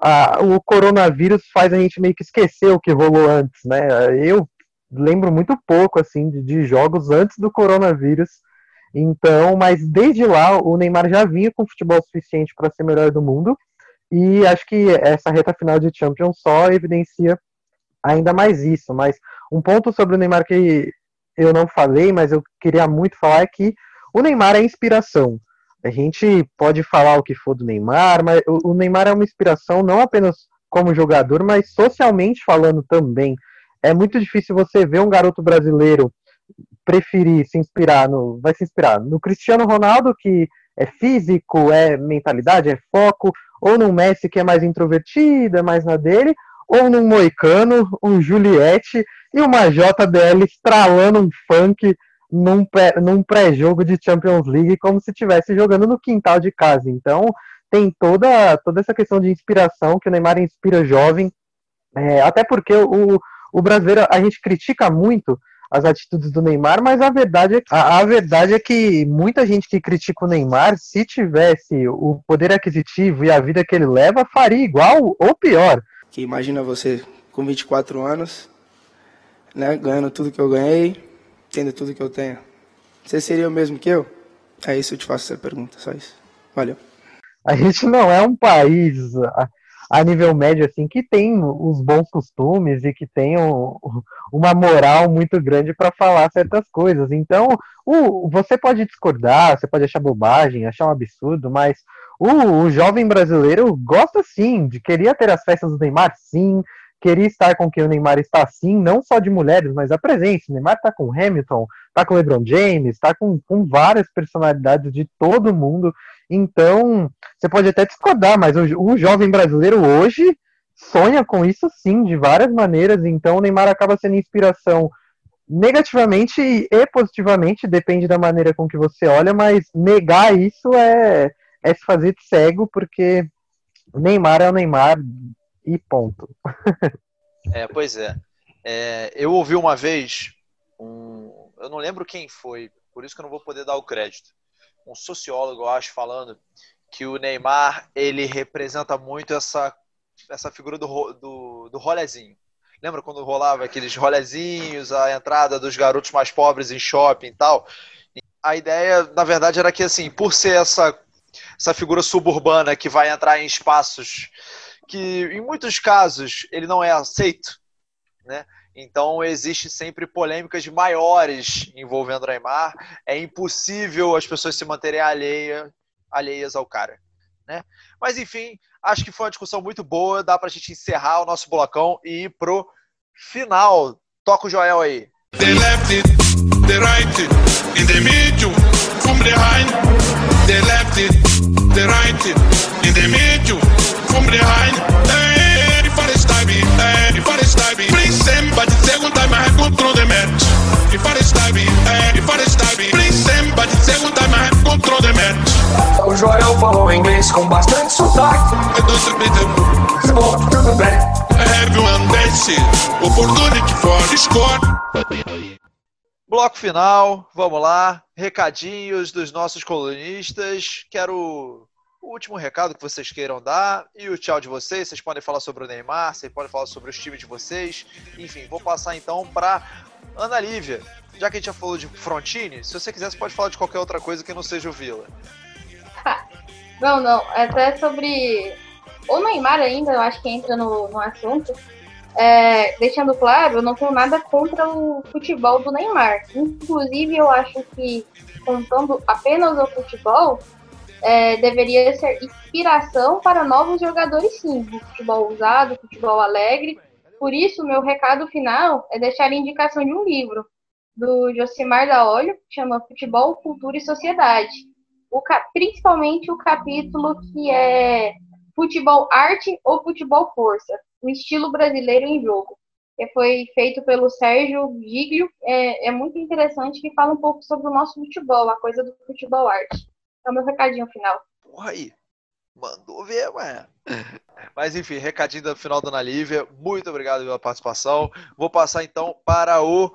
a, o coronavírus faz a gente meio que esquecer o que rolou antes, né? Eu lembro muito pouco, assim, de, de jogos antes do coronavírus, então, mas desde lá o Neymar já vinha com futebol suficiente para ser melhor do mundo. E acho que essa reta final de Champions só evidencia ainda mais isso. Mas um ponto sobre o Neymar que eu não falei, mas eu queria muito falar que o Neymar é inspiração. A gente pode falar o que for do Neymar, mas o Neymar é uma inspiração não apenas como jogador, mas socialmente falando também. É muito difícil você ver um garoto brasileiro preferir se inspirar no, vai se inspirar no Cristiano Ronaldo que é físico, é mentalidade, é foco, ou num Messi que é mais introvertido, é mais na dele, ou num Moicano, um Juliette e uma JBL estralando um funk num, num pré-jogo de Champions League como se estivesse jogando no quintal de casa. Então tem toda, toda essa questão de inspiração que o Neymar inspira jovem, é, até porque o, o brasileiro a gente critica muito as atitudes do Neymar, mas a verdade, é, a, a verdade é que muita gente que critica o Neymar, se tivesse o poder aquisitivo e a vida que ele leva, faria igual ou pior. Que imagina você com 24 anos, né, ganhando tudo que eu ganhei, tendo tudo que eu tenho. Você seria o mesmo que eu? É isso, eu te faço essa pergunta, só isso. Valeu. A gente não é um país a nível médio, assim, que tem os bons costumes e que tem um, uma moral muito grande para falar certas coisas. Então, o, você pode discordar, você pode achar bobagem, achar um absurdo, mas o, o jovem brasileiro gosta sim, de queria ter as festas do Neymar, sim, queria estar com quem o Neymar está sim, não só de mulheres, mas a presença. O Neymar está com Hamilton, está com LeBron James, está com, com várias personalidades de todo mundo. Então, você pode até discordar, mas o, o jovem brasileiro hoje sonha com isso sim, de várias maneiras. Então, o Neymar acaba sendo inspiração negativamente e positivamente, depende da maneira com que você olha, mas negar isso é, é se fazer de cego, porque Neymar é o Neymar e ponto. É, pois é. é. Eu ouvi uma vez, um, eu não lembro quem foi, por isso que eu não vou poder dar o crédito. Um sociólogo, eu acho, falando que o Neymar ele representa muito essa, essa figura do, do, do rolezinho. Lembra quando rolava aqueles rolezinhos, a entrada dos garotos mais pobres em shopping e tal? A ideia, na verdade, era que, assim, por ser essa, essa figura suburbana que vai entrar em espaços que, em muitos casos, ele não é aceito, né? Então, existe sempre polêmicas maiores envolvendo o Neymar. É impossível as pessoas se manterem alheia, alheias ao cara. Né? Mas, enfim, acho que foi uma discussão muito boa. Dá para a gente encerrar o nosso blocão e ir pro final. Toca o Joel aí. The left, the right, in the middle, from behind. Left, the right, in the middle, from behind. Hey, if I start me, hey, if I start me, please send, but the second time I have control the match. I start me, hey, if I start me, please send, but the second time I have control the match. O Joel falou inglês com bastante sotaque. Eu tô sabendo. Bom, tudo bem. Everyone dance, opportunity for score. Bloco final, vamos lá. Recadinhos dos nossos colunistas. Quero o último recado que vocês queiram dar e o tchau de vocês. Vocês podem falar sobre o Neymar, vocês podem falar sobre os times de vocês. Enfim, vou passar então para Ana Lívia. Já que a gente já falou de Frontini, se você quiser, você pode falar de qualquer outra coisa que não seja o Vila. Não, não. Até sobre o Neymar ainda, eu acho que entra no, no assunto. É, deixando claro, eu não tenho nada contra o futebol do Neymar. Inclusive, eu acho que, contando apenas o futebol, é, deveria ser inspiração para novos jogadores, sim. Futebol usado, futebol alegre. Por isso, meu recado final é deixar a indicação de um livro do Josimar da Olho, que chama Futebol, Cultura e Sociedade o, principalmente o capítulo que é Futebol Arte ou Futebol Força, o estilo brasileiro em jogo, que foi feito pelo Sérgio Giglio, é, é muito interessante, que fala um pouco sobre o nosso futebol, a coisa do futebol arte. É o meu recadinho final. Porra aí, mandou ver, ué. Mas enfim, recadinho do final, dona Lívia. Muito obrigado pela participação. Vou passar então para o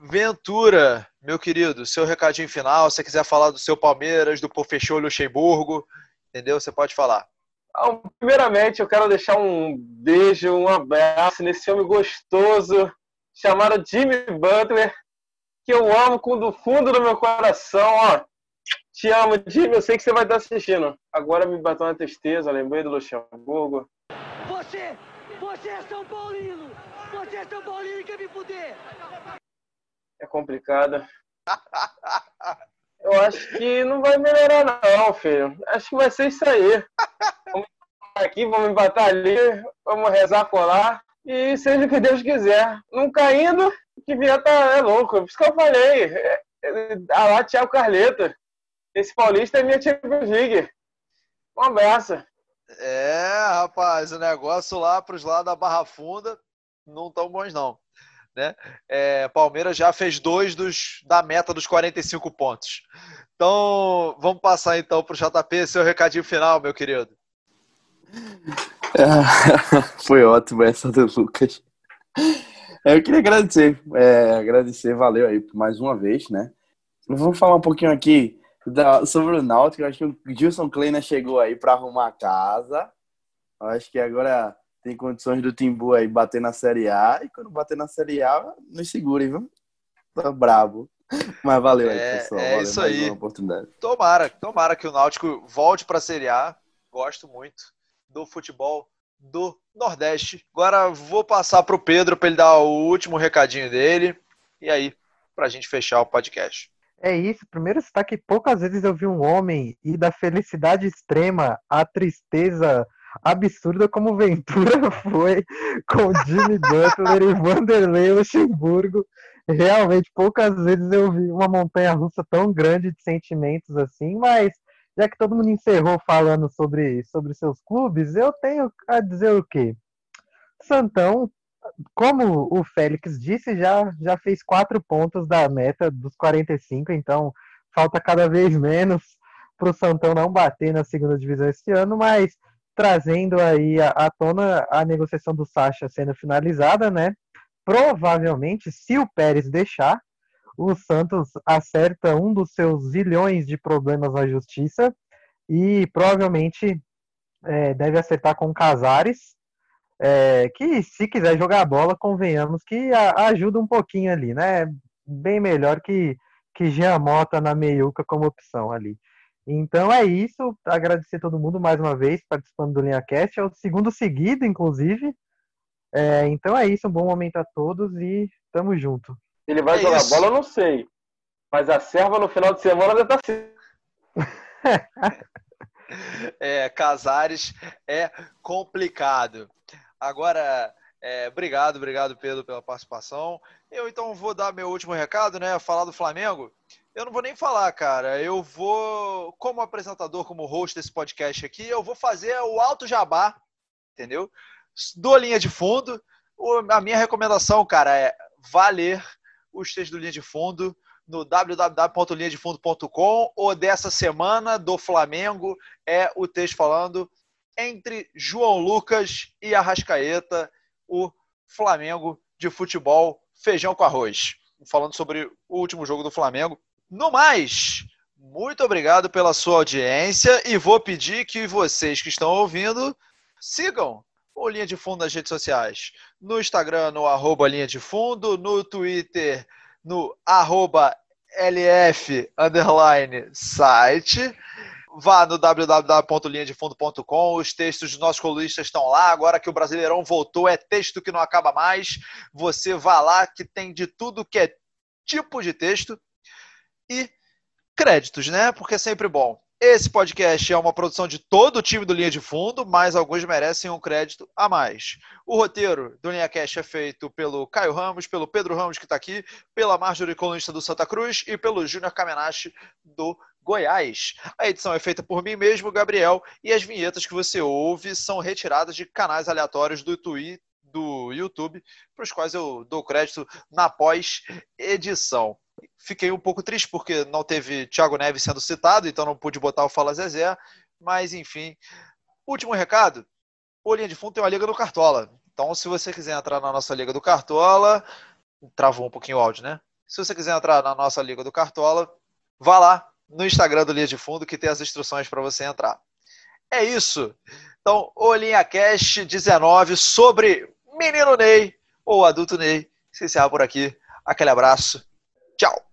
Ventura, meu querido, seu recadinho final, se você quiser falar do seu Palmeiras, do Pofechou Luxemburgo, entendeu? Você pode falar. Então, primeiramente, eu quero deixar um beijo, um abraço nesse homem gostoso chamado Jimmy Butler, que eu amo com do fundo do meu coração, ó. Te amo, Jimmy, eu sei que você vai estar assistindo. Agora me bateu uma tristeza, lembrei do Luxemburgo. Você, você é São Paulino! Você é São Paulino e quer me fuder! é complicada. Eu acho que não vai melhorar não, filho. Acho que vai ser isso aí. Vamos aqui, vamos empatar ali, vamos rezar lá e seja o que Deus quiser. Não caindo, que vier tá, é louco. Por isso que eu falei. É, é, a lá, Thiago Carleta. Esse paulista é minha Champions League. Um abraço. É, rapaz, o negócio lá pros lados da Barra Funda não tão bons não né? É, Palmeiras já fez dois dos, da meta dos 45 pontos. Então, vamos passar então para o JP, seu recadinho final, meu querido. foi ótimo essa do Lucas. É, eu queria agradecer, é, agradecer, valeu aí mais uma vez, né? Vamos falar um pouquinho aqui da, sobre o Náutico. Eu acho que o Gilson Kleiner chegou aí para arrumar a casa. Eu acho que agora tem condições do Timbu aí bater na Série A e quando bater na Série A, nos segure, viu? Tá brabo. Mas valeu aí, é, pessoal. É valeu isso aí. oportunidade. Tomara, tomara que o Náutico volte para a Série A. Gosto muito do futebol do Nordeste. Agora vou passar para o Pedro para ele dar o último recadinho dele. E aí, para a gente fechar o podcast. É isso. Primeiro está que poucas vezes eu vi um homem ir da felicidade extrema à tristeza absurda como Ventura foi com Jimmy Butler e Vanderlei Luxemburgo. Realmente, poucas vezes eu vi uma montanha russa tão grande de sentimentos assim, mas já que todo mundo encerrou falando sobre, sobre seus clubes, eu tenho a dizer o quê? Santão, como o Félix disse, já, já fez quatro pontos da meta dos 45, então falta cada vez menos para o Santão não bater na segunda divisão esse ano, mas trazendo aí à tona a negociação do Sacha sendo finalizada, né? Provavelmente, se o Pérez deixar, o Santos acerta um dos seus zilhões de problemas na justiça e provavelmente é, deve acertar com Casares, é, que se quiser jogar bola, convenhamos que a, ajuda um pouquinho ali, né? Bem melhor que, que Jean Mota na meiuca como opção ali. Então é isso. Agradecer todo mundo mais uma vez participando do Linha Cast. É o segundo seguido, inclusive. É, então é isso. Um bom momento a todos e tamo junto. Ele vai É jogar isso. bola, eu não sei. Mas a serva no final de semana deve estar assim. É, Casares é complicado. Agora, é, obrigado, obrigado, Pedro, pela participação. Eu então vou dar meu último recado, né? Falar do Flamengo. Eu não vou nem falar, cara. Eu vou, como apresentador, como host desse podcast aqui, eu vou fazer o alto jabá, entendeu? Do linha de fundo. A minha recomendação, cara, é valer os textos do linha de fundo no www.linhadefundo.com ou dessa semana do Flamengo é o texto falando entre João Lucas e Arrascaeta, o Flamengo de futebol feijão com arroz. Falando sobre o último jogo do Flamengo. No mais, muito obrigado pela sua audiência e vou pedir que vocês que estão ouvindo sigam o Linha de Fundo nas redes sociais. No Instagram, no arroba Linha de Fundo, no Twitter, no arroba LF underline site. Vá no www.linhadefundo.com. Os textos dos nossos colunistas estão lá. Agora que o Brasileirão voltou, é texto que não acaba mais. Você vá lá que tem de tudo que é tipo de texto. E créditos, né? Porque é sempre bom. Esse podcast é uma produção de todo o time do Linha de Fundo, mas alguns merecem um crédito a mais. O roteiro do Linha Cast é feito pelo Caio Ramos, pelo Pedro Ramos, que está aqui, pela Marjorie Colunista do Santa Cruz e pelo Júnior Kamenachi do Goiás. A edição é feita por mim mesmo, Gabriel, e as vinhetas que você ouve são retiradas de canais aleatórios do Twitter do YouTube, para os quais eu dou crédito na pós-edição. Fiquei um pouco triste porque não teve Thiago Neves sendo citado, então não pude botar o Fala Zezé, mas enfim. Último recado: o Linha de Fundo tem uma Liga do Cartola. Então, se você quiser entrar na nossa Liga do Cartola, travou um pouquinho o áudio, né? Se você quiser entrar na nossa Liga do Cartola, vá lá no Instagram do Linha de Fundo que tem as instruções para você entrar. É isso. Então, o Linha Cash 19 sobre Menino Ney ou Adulto Ney se encerra por aqui. Aquele abraço. Tchau.